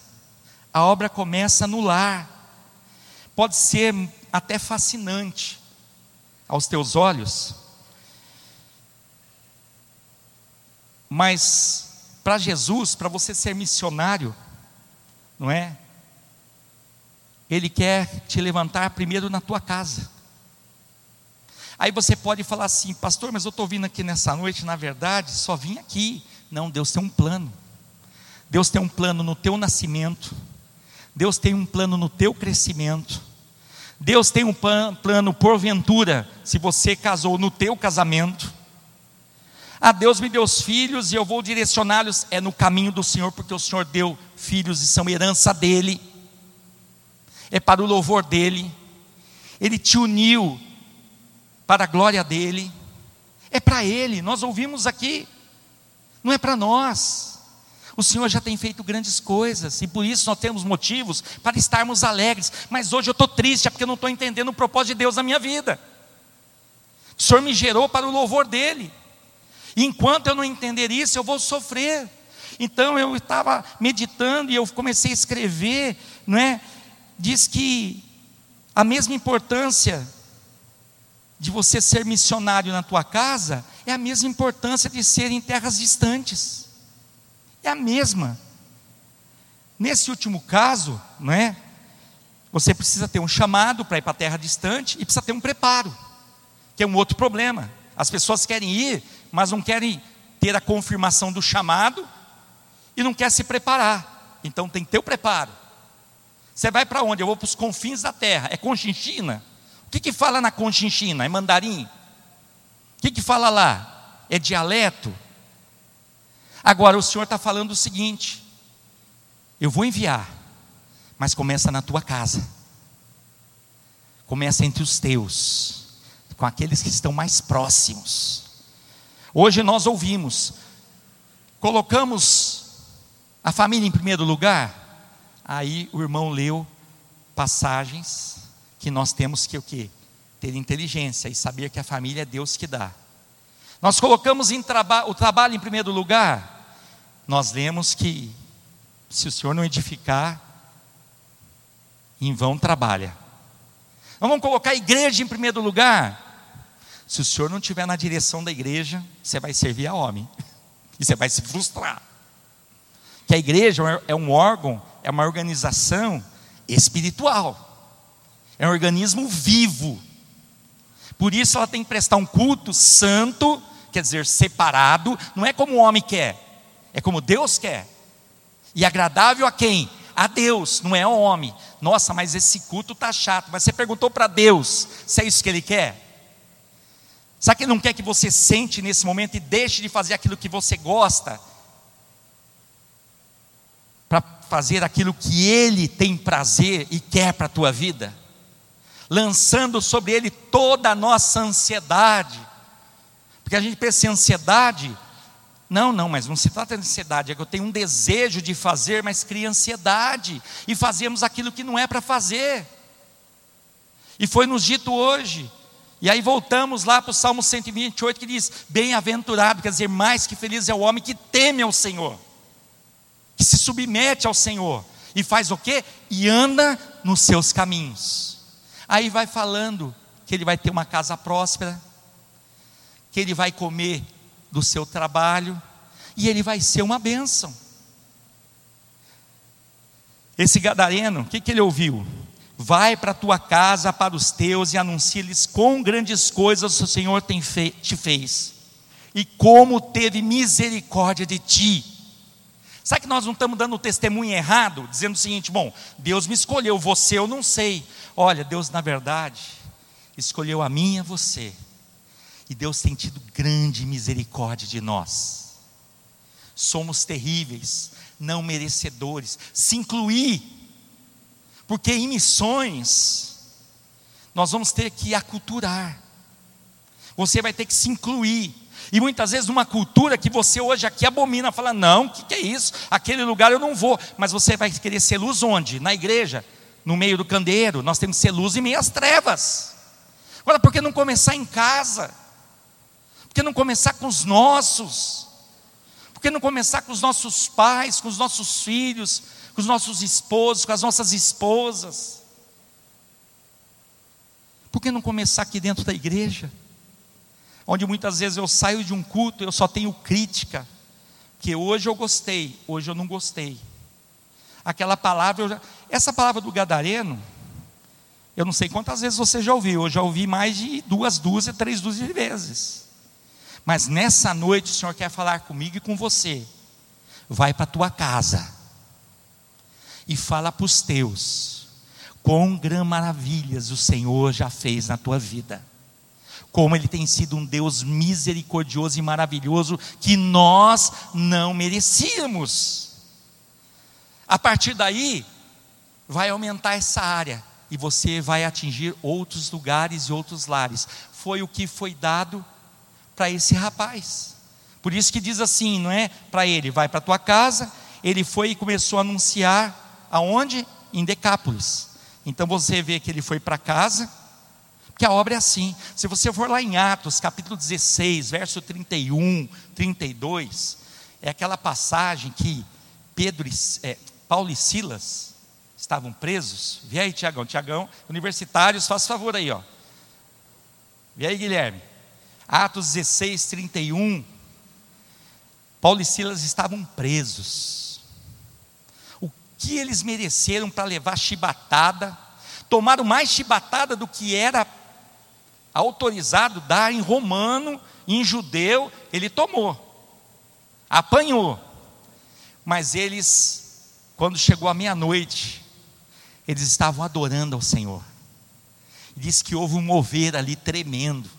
Speaker 1: a obra começa no lar. Pode ser até fascinante aos teus olhos, mas para Jesus, para você ser missionário, não é? Ele quer te levantar primeiro na tua casa. Aí você pode falar assim, pastor, mas eu estou vindo aqui nessa noite, na verdade, só vim aqui. Não, Deus tem um plano. Deus tem um plano no teu nascimento. Deus tem um plano no teu crescimento. Deus tem um plano porventura, se você casou no teu casamento. Ah, Deus me deu os filhos e eu vou direcioná-los é no caminho do Senhor, porque o Senhor deu filhos e são herança dele. É para o louvor dele. Ele te uniu para a glória dele, é para ele, nós ouvimos aqui, não é para nós. O Senhor já tem feito grandes coisas e por isso nós temos motivos para estarmos alegres. Mas hoje eu estou triste é porque eu não estou entendendo o propósito de Deus na minha vida. O Senhor me gerou para o louvor dEle. E enquanto eu não entender isso, eu vou sofrer. Então eu estava meditando e eu comecei a escrever, não é? Diz que a mesma importância de você ser missionário na tua casa é a mesma importância de ser em terras distantes. É a mesma. Nesse último caso, não é? Você precisa ter um chamado para ir para a terra distante e precisa ter um preparo, que é um outro problema. As pessoas querem ir, mas não querem ter a confirmação do chamado e não quer se preparar. Então tem que ter o preparo. Você vai para onde? Eu vou para os confins da terra. É Conchinchina? O que, que fala na Conchinchina? É mandarim? O que, que fala lá? É dialeto? Agora o Senhor está falando o seguinte: eu vou enviar, mas começa na tua casa, começa entre os teus, com aqueles que estão mais próximos. Hoje nós ouvimos, colocamos a família em primeiro lugar, aí o irmão leu passagens que nós temos que o quê? Ter inteligência e saber que a família é Deus que dá. Nós colocamos traba o trabalho em primeiro lugar, nós lemos que se o Senhor não edificar, em vão trabalha. Nós vamos colocar a igreja em primeiro lugar. Se o Senhor não estiver na direção da igreja, você vai servir a homem. E você vai se frustrar. Que a igreja é um órgão, é uma organização espiritual é um organismo vivo. Por isso ela tem que prestar um culto santo, quer dizer, separado, não é como o homem quer, é como Deus quer. E agradável a quem? A Deus, não é ao homem. Nossa, mas esse culto está chato. Mas você perguntou para Deus se é isso que Ele quer? Sabe que Ele não quer que você sente nesse momento e deixe de fazer aquilo que você gosta? Para fazer aquilo que Ele tem prazer e quer para a tua vida? Lançando sobre ele toda a nossa ansiedade. Porque a gente pensa em ansiedade, não, não, mas não se trata de ansiedade, é que eu tenho um desejo de fazer, mas cria ansiedade, e fazemos aquilo que não é para fazer. E foi nos dito hoje, e aí voltamos lá para o Salmo 128 que diz: Bem-aventurado, quer dizer, mais que feliz é o homem que teme ao Senhor, que se submete ao Senhor, e faz o quê? E anda nos seus caminhos. Aí vai falando que ele vai ter uma casa próspera, que ele vai comer do seu trabalho e ele vai ser uma bênção. Esse gadareno, o que, que ele ouviu? Vai para a tua casa, para os teus, e anuncia-lhes quão grandes coisas o Senhor te fez, e como teve misericórdia de ti. Sabe que nós não estamos dando o testemunho errado, dizendo o seguinte: bom, Deus me escolheu, você eu não sei. Olha, Deus, na verdade, escolheu a mim e a você, e Deus tem tido grande misericórdia de nós. Somos terríveis, não merecedores. Se incluir, porque em missões, nós vamos ter que aculturar. Você vai ter que se incluir. E muitas vezes numa cultura que você hoje aqui abomina, fala: não, o que, que é isso? Aquele lugar eu não vou. Mas você vai querer ser luz onde? Na igreja, no meio do candeeiro. Nós temos que ser luz em meio às trevas. Agora, por que não começar em casa? Por que não começar com os nossos? Por que não começar com os nossos pais, com os nossos filhos, com os nossos esposos, com as nossas esposas? Por que não começar aqui dentro da igreja? Onde muitas vezes eu saio de um culto, eu só tenho crítica, que hoje eu gostei, hoje eu não gostei. Aquela palavra, já, essa palavra do gadareno, eu não sei quantas vezes você já ouviu, eu já ouvi mais de duas dúzias, três dúzias vezes. Mas nessa noite o Senhor quer falar comigo e com você. Vai para a tua casa e fala para os teus quão maravilhas o Senhor já fez na tua vida. Como Ele tem sido um Deus misericordioso e maravilhoso que nós não merecíamos. A partir daí, vai aumentar essa área e você vai atingir outros lugares e outros lares. Foi o que foi dado para esse rapaz. Por isso que diz assim, não é? Para ele, vai para tua casa. Ele foi e começou a anunciar aonde? Em Decápolis. Então você vê que ele foi para casa, porque a obra é assim. Se você for lá em Atos, capítulo 16, verso 31, 32, é aquela passagem que Pedro, é, Paulo e Silas estavam presos. Vê aí, Tiagão, Tiagão, universitários, faz favor aí, ó. Vê aí, Guilherme. Atos 16, 31. Paulo e Silas estavam presos. O que eles mereceram para levar chibatada? Tomaram mais chibatada do que era autorizado dar em romano, em judeu, ele tomou. Apanhou. Mas eles, quando chegou a meia-noite, eles estavam adorando ao Senhor. Diz que houve um mover ali tremendo.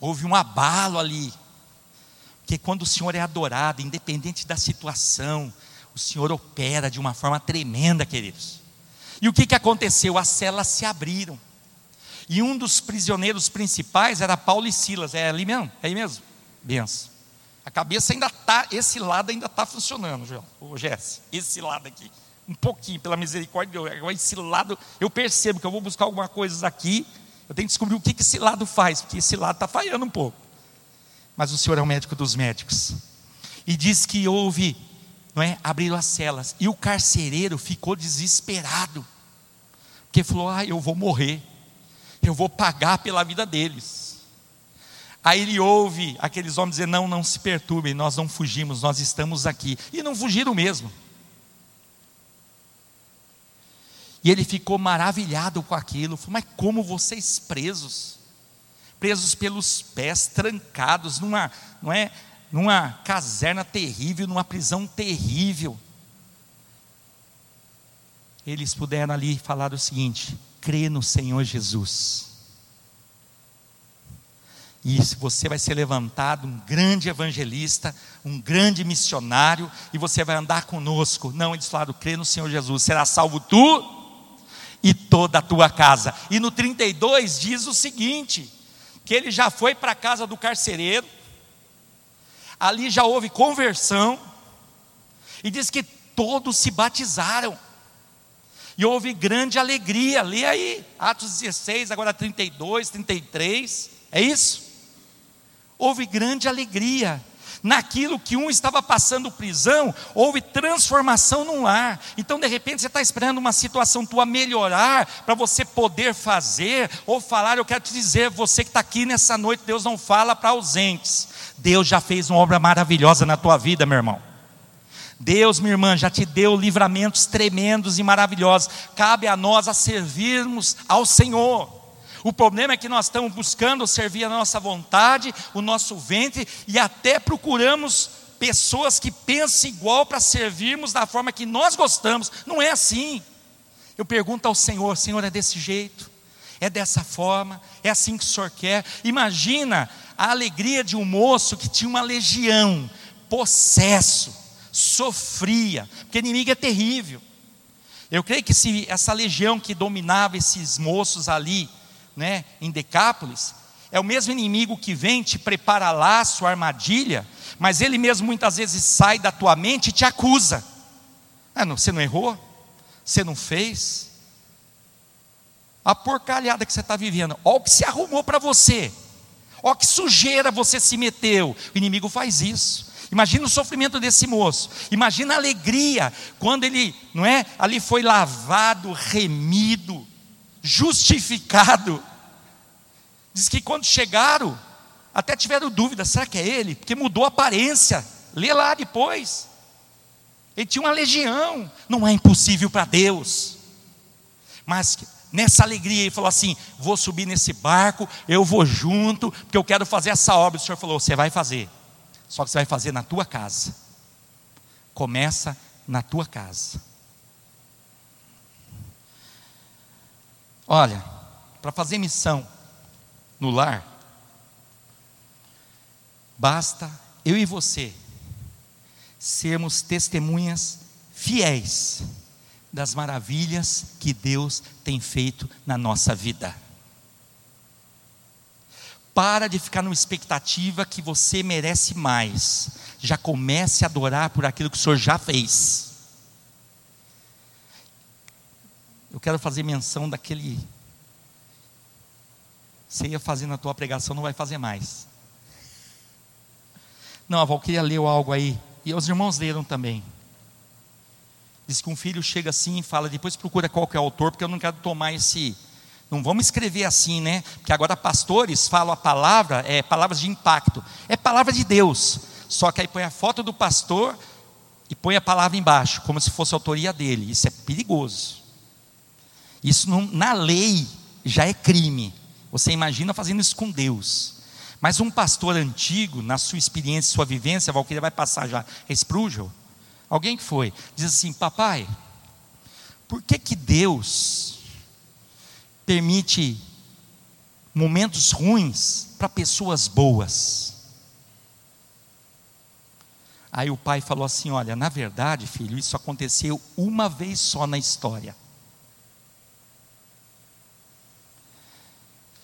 Speaker 1: Houve um abalo ali. Porque quando o Senhor é adorado, independente da situação, o Senhor opera de uma forma tremenda, queridos. E o que, que aconteceu? As celas se abriram. E um dos prisioneiros principais era Paulo e Silas. É ali mesmo? É aí mesmo? Benção. A cabeça ainda está, esse lado ainda está funcionando, o Jesse. Esse lado aqui. Um pouquinho, pela misericórdia de Deus. Esse lado, eu percebo que eu vou buscar alguma coisa aqui eu tenho que descobrir o que esse lado faz, porque esse lado está falhando um pouco. Mas o Senhor é o médico dos médicos. E diz que houve, não é? Abriram as celas. E o carcereiro ficou desesperado. Porque falou: Ah, eu vou morrer. Eu vou pagar pela vida deles. Aí ele ouve aqueles homens dizer: Não, não se perturbem, nós não fugimos, nós estamos aqui. E não fugiram mesmo. E ele ficou maravilhado com aquilo. Falou, mas como vocês presos? Presos pelos pés, trancados, numa, não é, numa caserna terrível, numa prisão terrível. Eles puderam ali falar o seguinte: crê no Senhor Jesus. E você vai ser levantado um grande evangelista, um grande missionário, e você vai andar conosco. Não, eles falaram: crê no Senhor Jesus, será salvo tu e toda a tua casa. E no 32 diz o seguinte: que ele já foi para a casa do carcereiro, ali já houve conversão, e diz que todos se batizaram. E houve grande alegria. Lê aí, Atos 16, agora 32, 33. É isso? Houve grande alegria naquilo que um estava passando prisão, houve transformação no lar. Então, de repente, você está esperando uma situação tua melhorar para você poder fazer ou falar. Eu quero te dizer, você que está aqui nessa noite, Deus não fala para ausentes. Deus já fez uma obra maravilhosa na tua vida, meu irmão. Deus, minha irmã, já te deu livramentos tremendos e maravilhosos. Cabe a nós a servirmos ao Senhor. O problema é que nós estamos buscando servir a nossa vontade, o nosso ventre e até procuramos pessoas que pensam igual para servirmos da forma que nós gostamos. Não é assim. Eu pergunto ao Senhor: Senhor, é desse jeito? É dessa forma? É assim que o Senhor quer? Imagina a alegria de um moço que tinha uma legião, possesso, sofria, porque inimigo é terrível. Eu creio que se essa legião que dominava esses moços ali, né, em Decápolis, é o mesmo inimigo que vem, te prepara laço, armadilha, mas ele mesmo muitas vezes sai da tua mente e te acusa. Ah, não, você não errou? Você não fez? A porcalhada que você está vivendo, olha o que se arrumou para você, olha que sujeira você se meteu. O inimigo faz isso. Imagina o sofrimento desse moço. Imagina a alegria quando ele, não é? Ali foi lavado, remido, justificado. Diz que quando chegaram, até tiveram dúvida: será que é ele? Porque mudou a aparência. Lê lá depois. Ele tinha uma legião. Não é impossível para Deus. Mas nessa alegria ele falou assim: vou subir nesse barco, eu vou junto, porque eu quero fazer essa obra. O Senhor falou: você vai fazer. Só que você vai fazer na tua casa. Começa na tua casa. Olha, para fazer missão no lar, basta eu e você sermos testemunhas fiéis das maravilhas que Deus tem feito na nossa vida. Para de ficar numa expectativa que você merece mais. Já comece a adorar por aquilo que o Senhor já fez. Eu quero fazer menção daquele. Você ia fazer na tua pregação, não vai fazer mais. Não, a Valquíria leu algo aí. E os irmãos leram também. Diz que um filho chega assim e fala, depois procura qual que é o autor, porque eu não quero tomar esse não vamos escrever assim, né? Porque agora pastores falam a palavra, é palavras de impacto. É palavra de Deus. Só que aí põe a foto do pastor e põe a palavra embaixo, como se fosse autoria dele. Isso é perigoso. Isso não, na lei já é crime. Você imagina fazendo isso com Deus. Mas um pastor antigo, na sua experiência, sua vivência, Valquíria vai passar já, é alguém que foi, diz assim: Papai, por que que Deus permite momentos ruins para pessoas boas. Aí o pai falou assim: Olha, na verdade, filho, isso aconteceu uma vez só na história.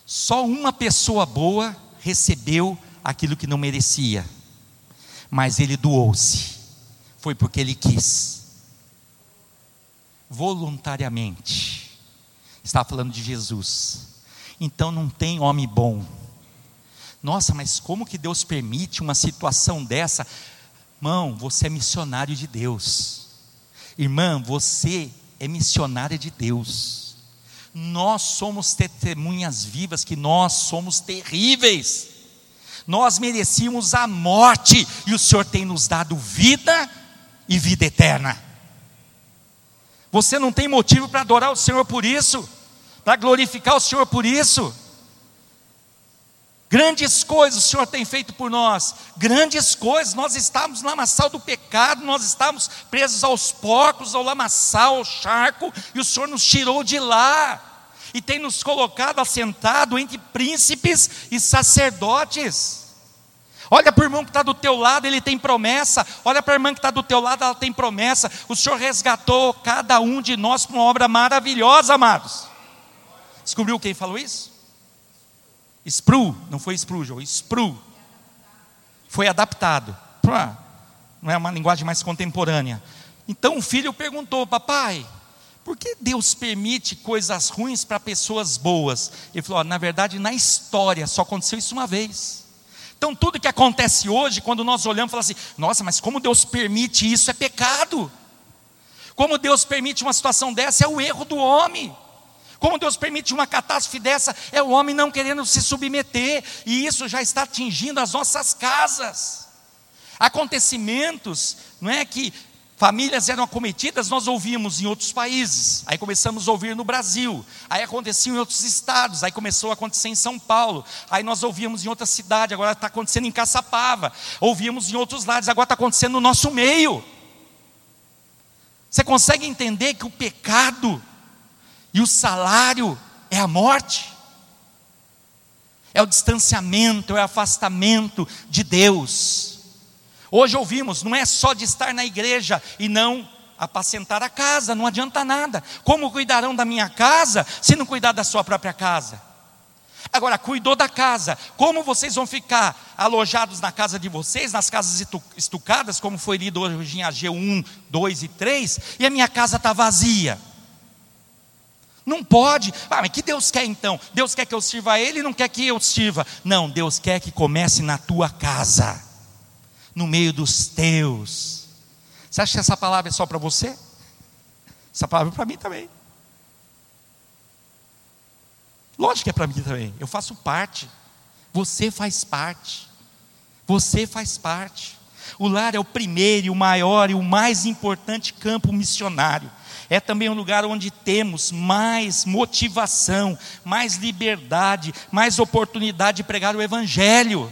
Speaker 1: Só uma pessoa boa recebeu aquilo que não merecia, mas ele doou-se, foi porque ele quis, voluntariamente. Estava falando de Jesus. Então não tem homem bom. Nossa, mas como que Deus permite uma situação dessa? Irmão, você é missionário de Deus. Irmã, você é missionária de Deus. Nós somos testemunhas vivas que nós somos terríveis. Nós merecíamos a morte e o Senhor tem nos dado vida e vida eterna. Você não tem motivo para adorar o Senhor por isso para glorificar o Senhor por isso. Grandes coisas o Senhor tem feito por nós, grandes coisas. Nós estávamos no lamaçal do pecado, nós estávamos presos aos porcos, ao lamaçal, ao charco, e o Senhor nos tirou de lá, e tem nos colocado assentado entre príncipes e sacerdotes. Olha para o irmão que está do teu lado, ele tem promessa. Olha para a irmã que está do teu lado, ela tem promessa. O Senhor resgatou cada um de nós para uma obra maravilhosa, amados. Descobriu quem falou isso? Spru, não foi Sprugeon, Spru. Foi adaptado. Não é uma linguagem mais contemporânea. Então o filho perguntou, papai, por que Deus permite coisas ruins para pessoas boas? Ele falou, na verdade, na história só aconteceu isso uma vez. Então tudo que acontece hoje, quando nós olhamos, falamos assim, nossa, mas como Deus permite isso é pecado. Como Deus permite uma situação dessa é o erro do homem. Como Deus permite uma catástrofe dessa? É o homem não querendo se submeter, e isso já está atingindo as nossas casas. Acontecimentos, não é que Famílias eram acometidas, nós ouvíamos em outros países, aí começamos a ouvir no Brasil, aí acontecia em outros estados, aí começou a acontecer em São Paulo, aí nós ouvíamos em outra cidade, agora está acontecendo em Caçapava, ouvíamos em outros lados, agora está acontecendo no nosso meio. Você consegue entender que o pecado e o salário é a morte? É o distanciamento, é o afastamento de Deus. Hoje ouvimos, não é só de estar na igreja e não apacentar a casa, não adianta nada. Como cuidarão da minha casa se não cuidar da sua própria casa? Agora, cuidou da casa, como vocês vão ficar alojados na casa de vocês, nas casas estucadas, como foi lido hoje em AG 1, 2 e 3, e a minha casa está vazia? Não pode. Ah, mas que Deus quer então? Deus quer que eu sirva a Ele e não quer que eu sirva. Não, Deus quer que comece na tua casa no meio dos teus. Você acha que essa palavra é só para você? Essa palavra é para mim também. Lógico que é para mim também. Eu faço parte. Você faz parte. Você faz parte. O lar é o primeiro, o maior e o mais importante campo missionário. É também um lugar onde temos mais motivação, mais liberdade, mais oportunidade de pregar o Evangelho.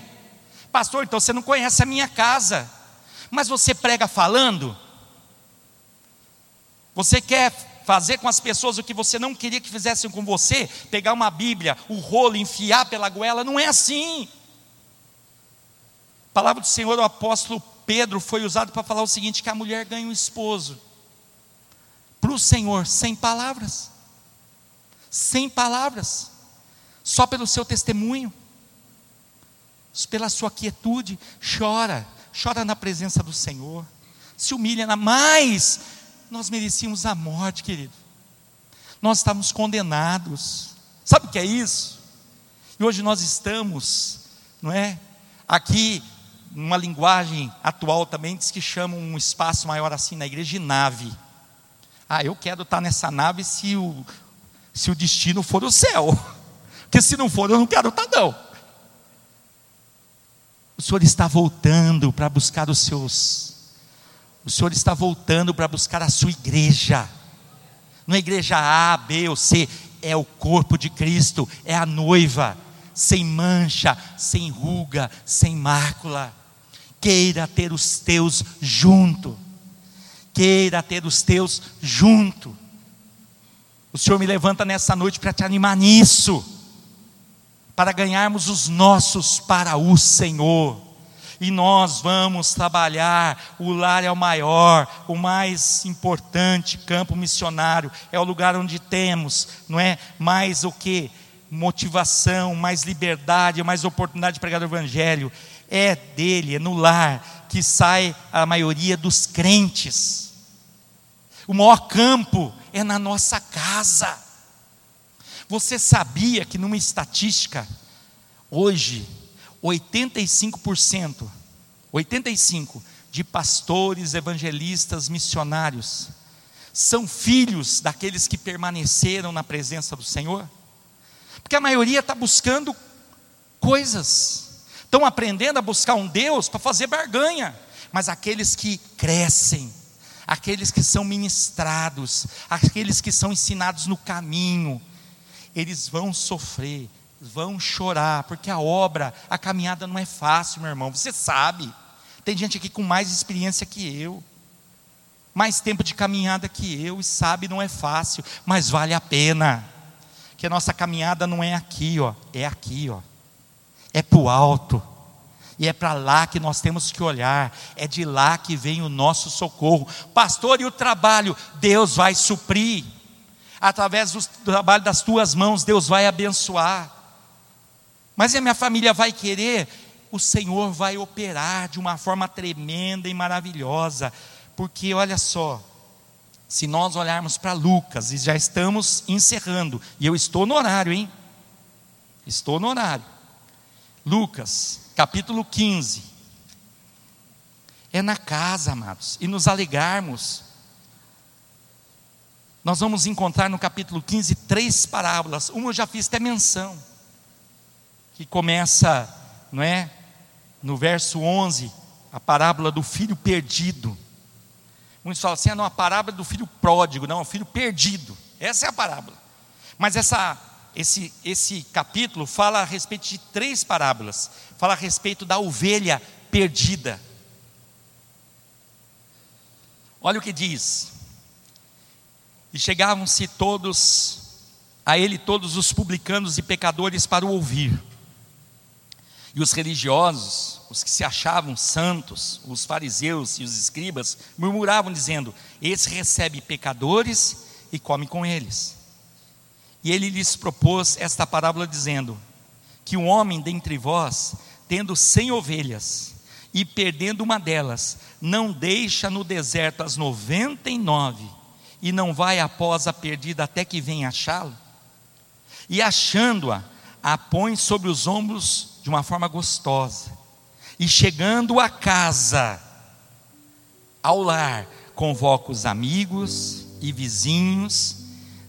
Speaker 1: Pastor, então você não conhece a minha casa. Mas você prega falando? Você quer fazer com as pessoas o que você não queria que fizessem com você? Pegar uma Bíblia, o rolo, enfiar pela goela? Não é assim. A palavra do Senhor, o apóstolo Pedro, foi usado para falar o seguinte: que a mulher ganha um esposo. Para o Senhor, sem palavras. Sem palavras. Só pelo seu testemunho pela sua quietude, chora, chora na presença do Senhor, se humilha, na mais nós merecíamos a morte, querido. Nós estávamos condenados. Sabe o que é isso? E hoje nós estamos, não é? Aqui, numa linguagem atual também, diz que chamam um espaço maior assim na igreja de nave. Ah, eu quero estar nessa nave se o, se o destino for o céu. Porque se não for, eu não quero estar, não. O Senhor está voltando para buscar os seus. O Senhor está voltando para buscar a sua igreja. Não é igreja A, B ou C, é o corpo de Cristo, é a noiva, sem mancha, sem ruga, sem mácula. Queira ter os teus junto. Queira ter os teus junto. O Senhor me levanta nessa noite para te animar nisso para ganharmos os nossos para o Senhor. E nós vamos trabalhar, o lar é o maior, o mais importante campo missionário, é o lugar onde temos, não é? Mais o que? Motivação, mais liberdade, mais oportunidade de pregar o Evangelho. É dele, é no lar que sai a maioria dos crentes. O maior campo é na nossa casa. Você sabia que numa estatística, hoje, 85%, 85% de pastores, evangelistas, missionários, são filhos daqueles que permaneceram na presença do Senhor? Porque a maioria está buscando coisas, estão aprendendo a buscar um Deus para fazer barganha, mas aqueles que crescem, aqueles que são ministrados, aqueles que são ensinados no caminho, eles vão sofrer, vão chorar, porque a obra, a caminhada não é fácil, meu irmão, você sabe. Tem gente aqui com mais experiência que eu, mais tempo de caminhada que eu, e sabe, não é fácil, mas vale a pena. Que a nossa caminhada não é aqui, ó, é aqui, ó. É para o alto. E é para lá que nós temos que olhar, é de lá que vem o nosso socorro. Pastor, e o trabalho? Deus vai suprir através do trabalho das tuas mãos, Deus vai abençoar. Mas a minha família vai querer, o Senhor vai operar de uma forma tremenda e maravilhosa, porque olha só, se nós olharmos para Lucas, e já estamos encerrando, e eu estou no horário, hein? Estou no horário. Lucas, capítulo 15. É na casa, amados, e nos alegarmos nós vamos encontrar no capítulo 15 três parábolas. Uma eu já fiz até menção, que começa, não é? No verso 11, a parábola do filho perdido. Muitos falam assim: ah, não, a parábola do filho pródigo, não, o filho perdido. Essa é a parábola. Mas essa, esse, esse capítulo fala a respeito de três parábolas. Fala a respeito da ovelha perdida. Olha o que diz. E chegavam-se todos a ele todos os publicanos e pecadores para o ouvir. E os religiosos, os que se achavam santos, os fariseus e os escribas, murmuravam, dizendo: Esse recebe pecadores e come com eles. E ele lhes propôs esta parábola, dizendo: Que um homem dentre vós, tendo cem ovelhas, e perdendo uma delas, não deixa no deserto as noventa e nove, e não vai após a perdida até que venha achá-la? E achando-a, a põe sobre os ombros de uma forma gostosa. E chegando a casa, ao lar, convoca os amigos e vizinhos,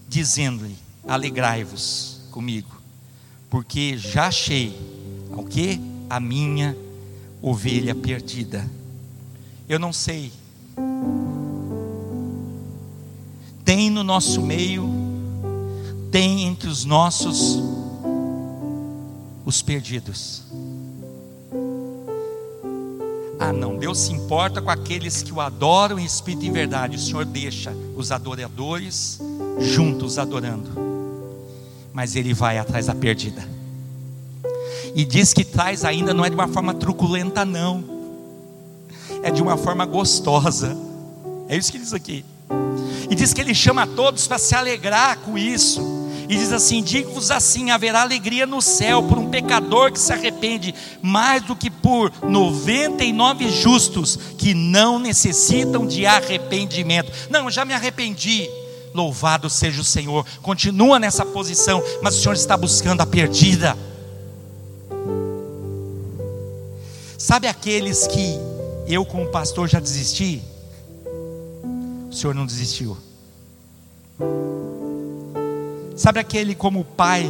Speaker 1: dizendo-lhe: Alegrai-vos comigo, porque já achei o que? A minha ovelha perdida. Eu não sei. Tem no nosso meio, tem entre os nossos os perdidos. Ah, não, Deus se importa com aqueles que o adoram em espírito e em verdade. O Senhor deixa os adoradores juntos adorando, mas Ele vai atrás da perdida. E diz que traz ainda não é de uma forma truculenta, não, é de uma forma gostosa. É isso que diz aqui. E diz que Ele chama todos para se alegrar com isso e diz assim: Digo-vos assim: haverá alegria no céu por um pecador que se arrepende, mais do que por 99 justos que não necessitam de arrependimento. Não, já me arrependi. Louvado seja o Senhor. Continua nessa posição, mas o Senhor está buscando a perdida. Sabe aqueles que eu, como pastor, já desisti? O Senhor não desistiu. Sabe aquele como pai,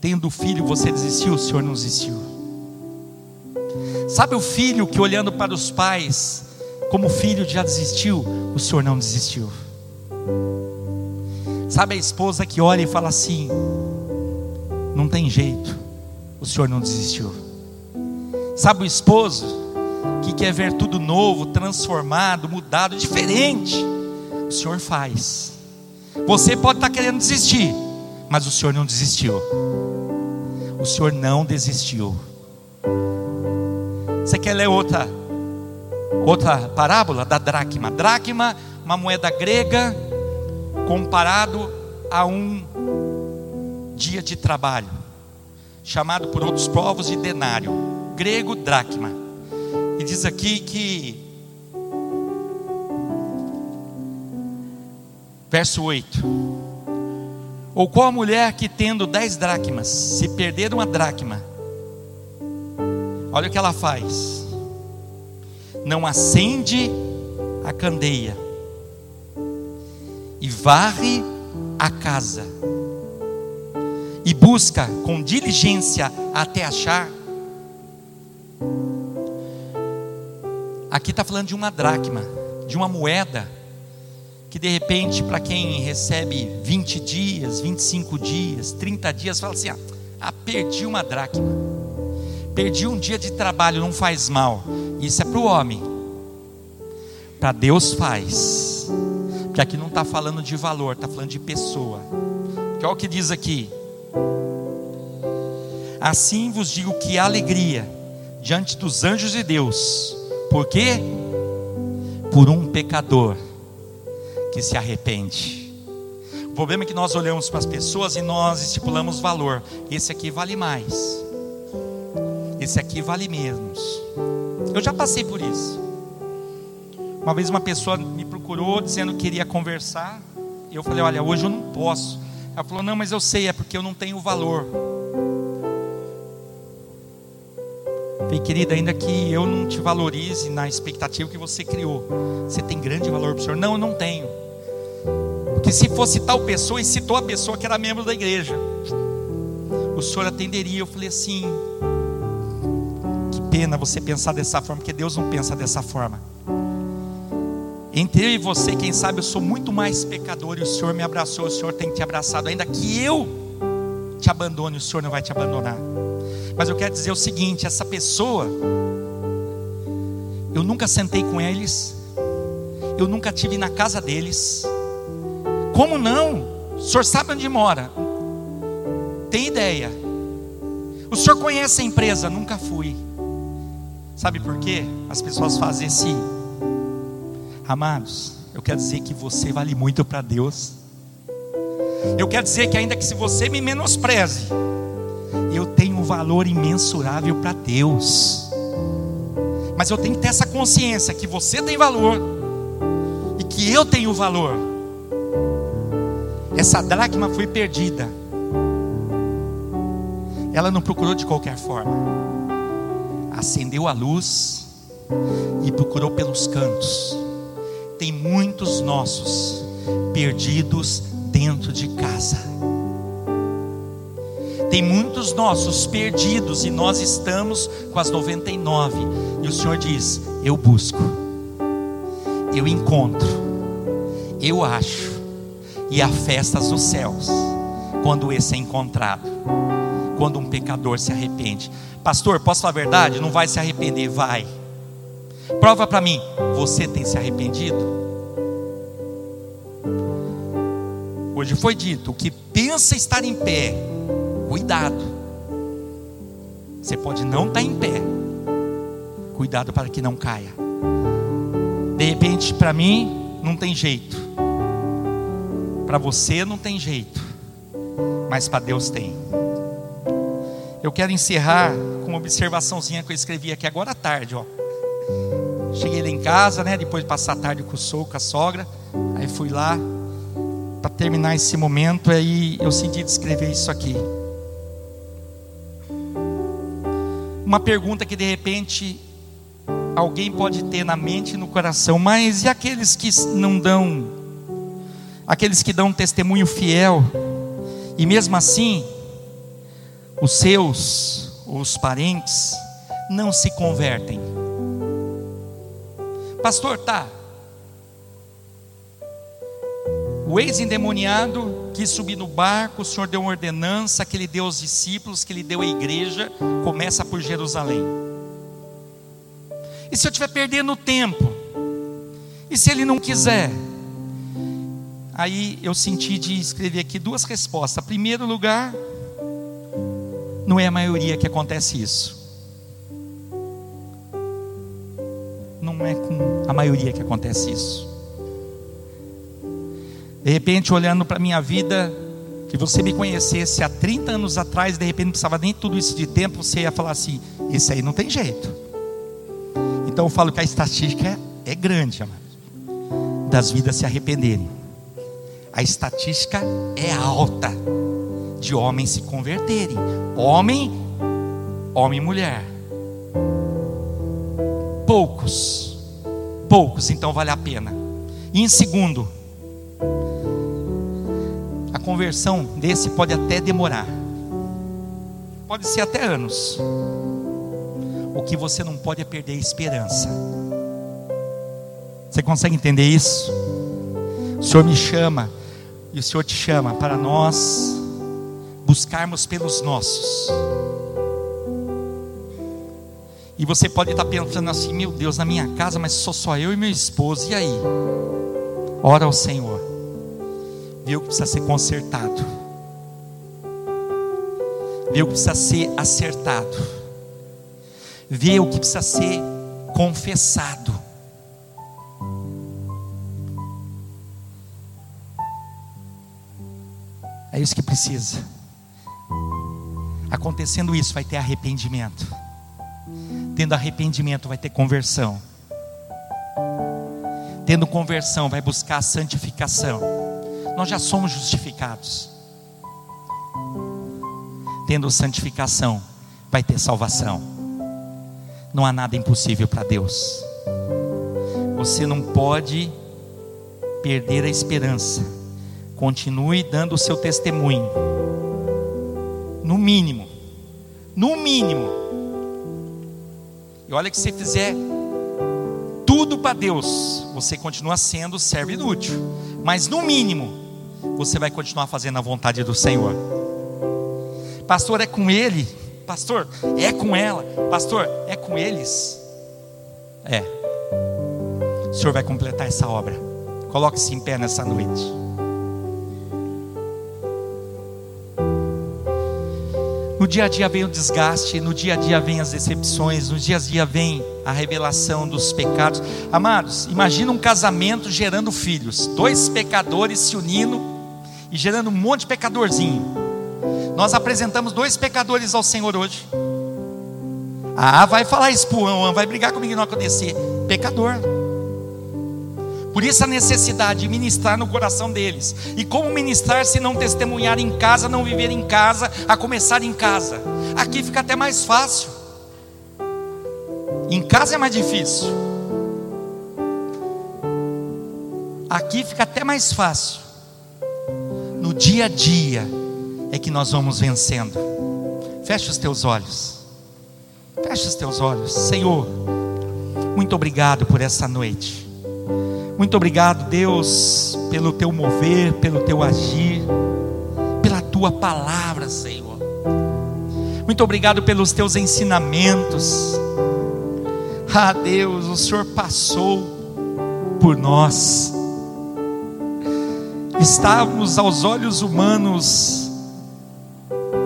Speaker 1: tendo filho, você desistiu, o Senhor não desistiu. Sabe o filho que olhando para os pais, como filho já desistiu, o Senhor não desistiu. Sabe a esposa que olha e fala assim: não tem jeito, o Senhor não desistiu. Sabe o esposo que quer ver tudo novo, transformado, mudado, diferente, o Senhor faz. Você pode estar querendo desistir, mas o Senhor não desistiu. O Senhor não desistiu. Você quer ler outra outra parábola da dracma? Dracma, uma moeda grega comparado a um dia de trabalho, chamado por outros povos de denário. Grego dracma. E diz aqui que Verso 8: Ou qual a mulher que tendo dez dracmas, se perder uma dracma, olha o que ela faz: não acende a candeia e varre a casa e busca com diligência até achar. Aqui está falando de uma dracma, de uma moeda que de repente, para quem recebe 20 dias, 25 dias, 30 dias, fala assim: ah, perdi uma dracma, perdi um dia de trabalho, não faz mal. Isso é para o homem, para Deus faz, porque aqui não está falando de valor, está falando de pessoa. Que olha o que diz aqui: Assim vos digo que há alegria diante dos anjos de Deus, porque por um pecador que se arrepende. O problema é que nós olhamos para as pessoas e nós estipulamos valor. Esse aqui vale mais. Esse aqui vale menos. Eu já passei por isso. Uma vez uma pessoa me procurou dizendo que queria conversar. Eu falei: Olha, hoje eu não posso. Ela falou: Não, mas eu sei, é porque eu não tenho valor. Falei, querida, ainda que eu não te valorize na expectativa que você criou, você tem grande valor para o Senhor. Não, eu não tenho. Porque se fosse tal pessoa e citou a pessoa que era membro da igreja, o senhor atenderia. Eu falei assim: que pena você pensar dessa forma, porque Deus não pensa dessa forma. Entre eu e você, quem sabe eu sou muito mais pecador e o Senhor me abraçou, o Senhor tem te abraçado, ainda que eu te abandone, o Senhor não vai te abandonar. Mas eu quero dizer o seguinte: essa pessoa, eu nunca sentei com eles, eu nunca tive na casa deles. Como não? O senhor sabe onde mora? Tem ideia? O senhor conhece a empresa? Nunca fui. Sabe por quê? As pessoas fazem assim. Amados, eu quero dizer que você vale muito para Deus. Eu quero dizer que ainda que se você me menospreze, eu tenho valor imensurável para Deus. Mas eu tenho que ter essa consciência que você tem valor e que eu tenho valor. Essa dracma foi perdida ela não procurou de qualquer forma. Acendeu a luz e procurou pelos cantos. Tem muitos nossos perdidos dentro de casa. Tem muitos nossos perdidos e nós estamos com as 99. E o Senhor diz: Eu busco, eu encontro, eu acho, e há festas dos céus quando esse é encontrado quando um pecador se arrepende. Pastor, posso falar a verdade? Não vai se arrepender, vai. Prova para mim, você tem se arrependido? Hoje foi dito: o que pensa estar em pé, cuidado. Você pode não estar em pé, cuidado para que não caia. De repente, para mim, não tem jeito, para você não tem jeito, mas para Deus tem. Eu quero encerrar com uma observaçãozinha que eu escrevi aqui agora à tarde, ó. Cheguei lá em casa, né? Depois de passar a tarde com o sogro, com a sogra. Aí fui lá para terminar esse momento. Aí eu senti de escrever isso aqui. Uma pergunta que de repente alguém pode ter na mente e no coração, mas e aqueles que não dão, aqueles que dão um testemunho fiel, e mesmo assim os seus, os parentes, não se convertem. Pastor, tá. O ex-endemoniado quis subir no barco, o Senhor deu uma ordenança que ele deu aos discípulos, que ele deu à igreja, começa por Jerusalém. E se eu estiver perdendo tempo? E se ele não quiser? Aí eu senti de escrever aqui duas respostas. Primeiro lugar, não é a maioria que acontece isso. Não é com a maioria que acontece isso. De repente, olhando para a minha vida, que você me conhecesse há 30 anos atrás, de repente não precisava nem tudo isso de tempo, você ia falar assim: esse aí não tem jeito. Então eu falo que a estatística é, grande, amado, das vidas se arrependerem. A estatística é alta de homens se converterem. Homem, homem e mulher. Poucos, poucos, então vale a pena. E em segundo, a conversão desse pode até demorar, pode ser até anos. O que você não pode é perder a esperança. Você consegue entender isso? O Senhor me chama e o Senhor te chama para nós buscarmos pelos nossos. E você pode estar pensando assim: meu Deus, na minha casa, mas sou só eu e meu esposo, e aí? Ora ao Senhor, o que precisa ser consertado, o que precisa ser acertado, o que precisa ser confessado. É isso que precisa. Acontecendo isso, vai ter arrependimento. Tendo arrependimento, vai ter conversão. Tendo conversão, vai buscar a santificação. Nós já somos justificados. Tendo santificação, vai ter salvação. Não há nada impossível para Deus. Você não pode perder a esperança. Continue dando o seu testemunho no mínimo, no mínimo, E olha que se fizer tudo para Deus, você continua sendo servo inútil. Mas no mínimo, você vai continuar fazendo a vontade do Senhor. Pastor, é com ele. Pastor, é com ela. Pastor, é com eles. É. O Senhor vai completar essa obra. Coloque-se em pé nessa noite. No dia a dia vem o desgaste, no dia a dia vem as decepções, no dia a dia vem a revelação dos pecados. Amados, imagina um casamento gerando filhos, dois pecadores se unindo e gerando um monte de pecadorzinho. Nós apresentamos dois pecadores ao Senhor hoje. Ah, vai falar isso para vai brigar comigo não acontecer. Pecador. Por isso a necessidade de ministrar no coração deles. E como ministrar se não testemunhar em casa, não viver em casa, a começar em casa? Aqui fica até mais fácil. Em casa é mais difícil. Aqui fica até mais fácil. Dia a dia é que nós vamos vencendo. Feche os teus olhos. Feche os teus olhos. Senhor, muito obrigado por essa noite. Muito obrigado, Deus, pelo teu mover, pelo teu agir, pela tua palavra, Senhor. Muito obrigado pelos teus ensinamentos. Ah, Deus, o Senhor passou por nós. Estávamos aos olhos humanos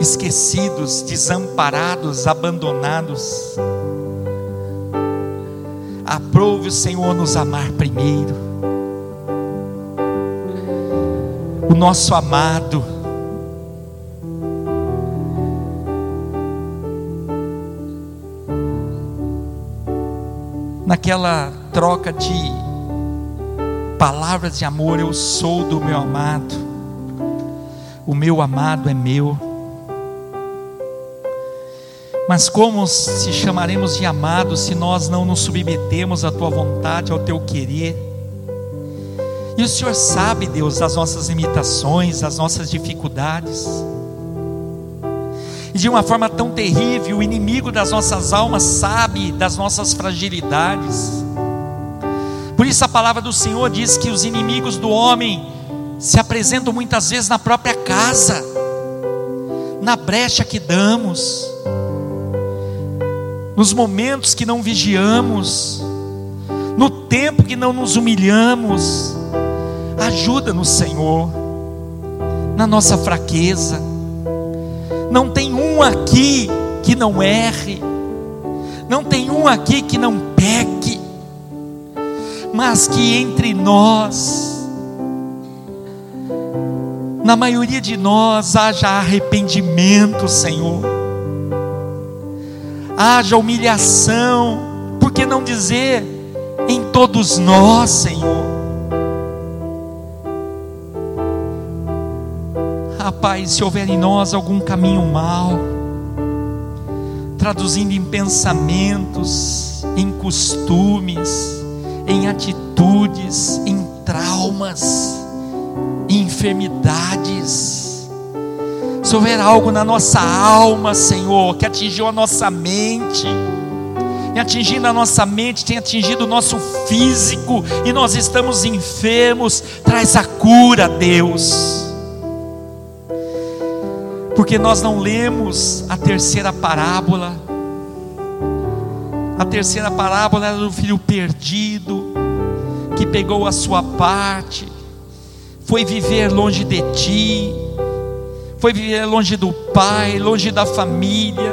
Speaker 1: esquecidos, desamparados, abandonados Aprove o Senhor nos amar primeiro. O nosso amado. Naquela troca de palavras de amor, eu sou do meu amado. O meu amado é meu. Mas como se chamaremos de amados se nós não nos submetemos à tua vontade, ao teu querer? E o Senhor sabe, Deus, das nossas limitações, das nossas dificuldades. E de uma forma tão terrível, o inimigo das nossas almas sabe das nossas fragilidades. Por isso a palavra do Senhor diz que os inimigos do homem se apresentam muitas vezes na própria casa, na brecha que damos nos momentos que não vigiamos, no tempo que não nos humilhamos. Ajuda-nos, Senhor, na nossa fraqueza. Não tem um aqui que não erre, não tem um aqui que não peque, mas que entre nós, na maioria de nós, haja arrependimento, Senhor haja humilhação, por que não dizer em todos nós, Senhor? Rapaz, se houver em nós algum caminho mal, traduzindo em pensamentos, em costumes, em atitudes, em traumas, em enfermidades, se houver algo na nossa alma, Senhor, que atingiu a nossa mente, e atingindo a nossa mente, tem atingido o nosso físico, e nós estamos enfermos, traz a cura, Deus. Porque nós não lemos a terceira parábola. A terceira parábola era do filho perdido, que pegou a sua parte, foi viver longe de ti, foi viver longe do pai, longe da família,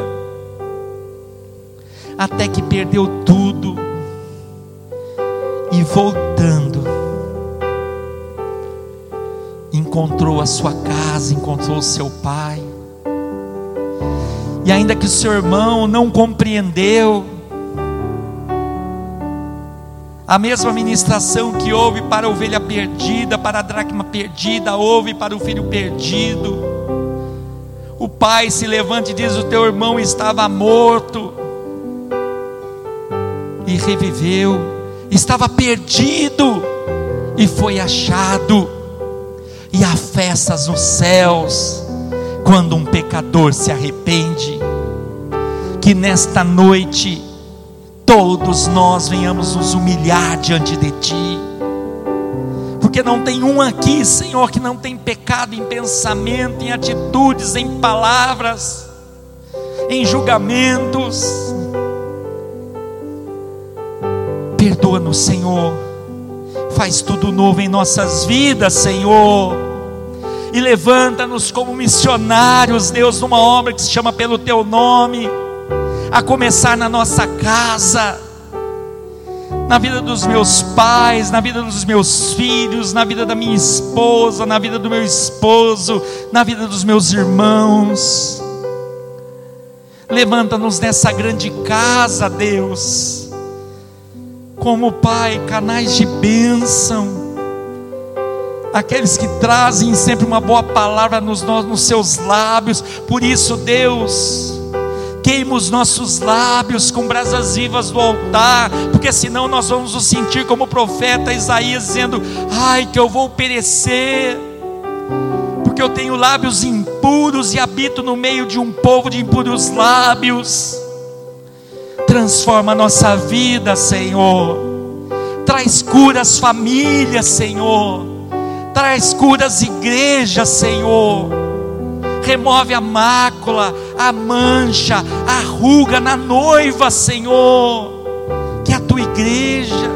Speaker 1: até que perdeu tudo e voltando, encontrou a sua casa, encontrou o seu pai, e ainda que o seu irmão não compreendeu, a mesma ministração que houve para a ovelha perdida, para a dracma perdida, houve para o filho perdido o pai se levanta e diz: O teu irmão estava morto e reviveu, estava perdido e foi achado. E há festas nos céus quando um pecador se arrepende. Que nesta noite todos nós venhamos nos humilhar diante de Ti, porque não tem um aqui, Senhor, que não tem pecado em pensamento, em atitudes, em palavras, em julgamentos. Perdoa-nos, Senhor, faz tudo novo em nossas vidas, Senhor. E levanta-nos como missionários, Deus, numa obra que se chama pelo Teu nome, a começar na nossa casa, na vida dos meus pais, na vida dos meus filhos, na vida da minha esposa, na vida do meu esposo, na vida dos meus irmãos. Levanta-nos nessa grande casa, Deus, como Pai, canais de bênção aqueles que trazem sempre uma boa palavra nos, nos seus lábios. Por isso, Deus, queima os nossos lábios com brasas vivas do altar, porque senão nós vamos nos sentir como o profeta Isaías dizendo: Ai, que eu vou perecer, porque eu tenho lábios impuros e habito no meio de um povo de impuros lábios. Transforma a nossa vida, Senhor. Traz cura às famílias, Senhor Traz curas igrejas, Senhor. Remove a mácula, a mancha, a ruga na noiva, Senhor. Que a tua igreja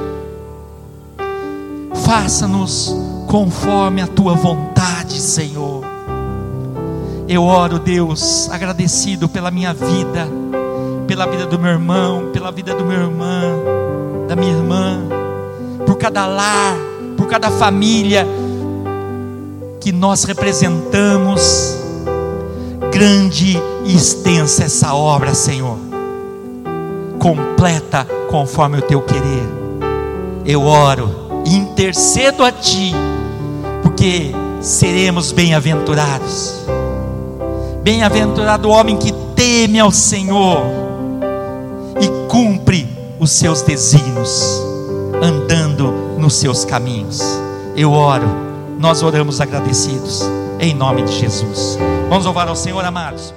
Speaker 1: faça-nos conforme a tua vontade, Senhor. Eu oro, Deus, agradecido pela minha vida, pela vida do meu irmão, pela vida do meu irmã, da minha irmã, por cada lar, por cada família que nós representamos. Grande extensa essa obra, Senhor. Completa conforme o teu querer. Eu oro, intercedo a Ti, porque seremos bem-aventurados. Bem-aventurado o homem que teme ao Senhor e cumpre os seus desígnios, andando nos seus caminhos. Eu oro nós oramos agradecidos, em nome de Jesus. Vamos louvar ao Senhor, amados.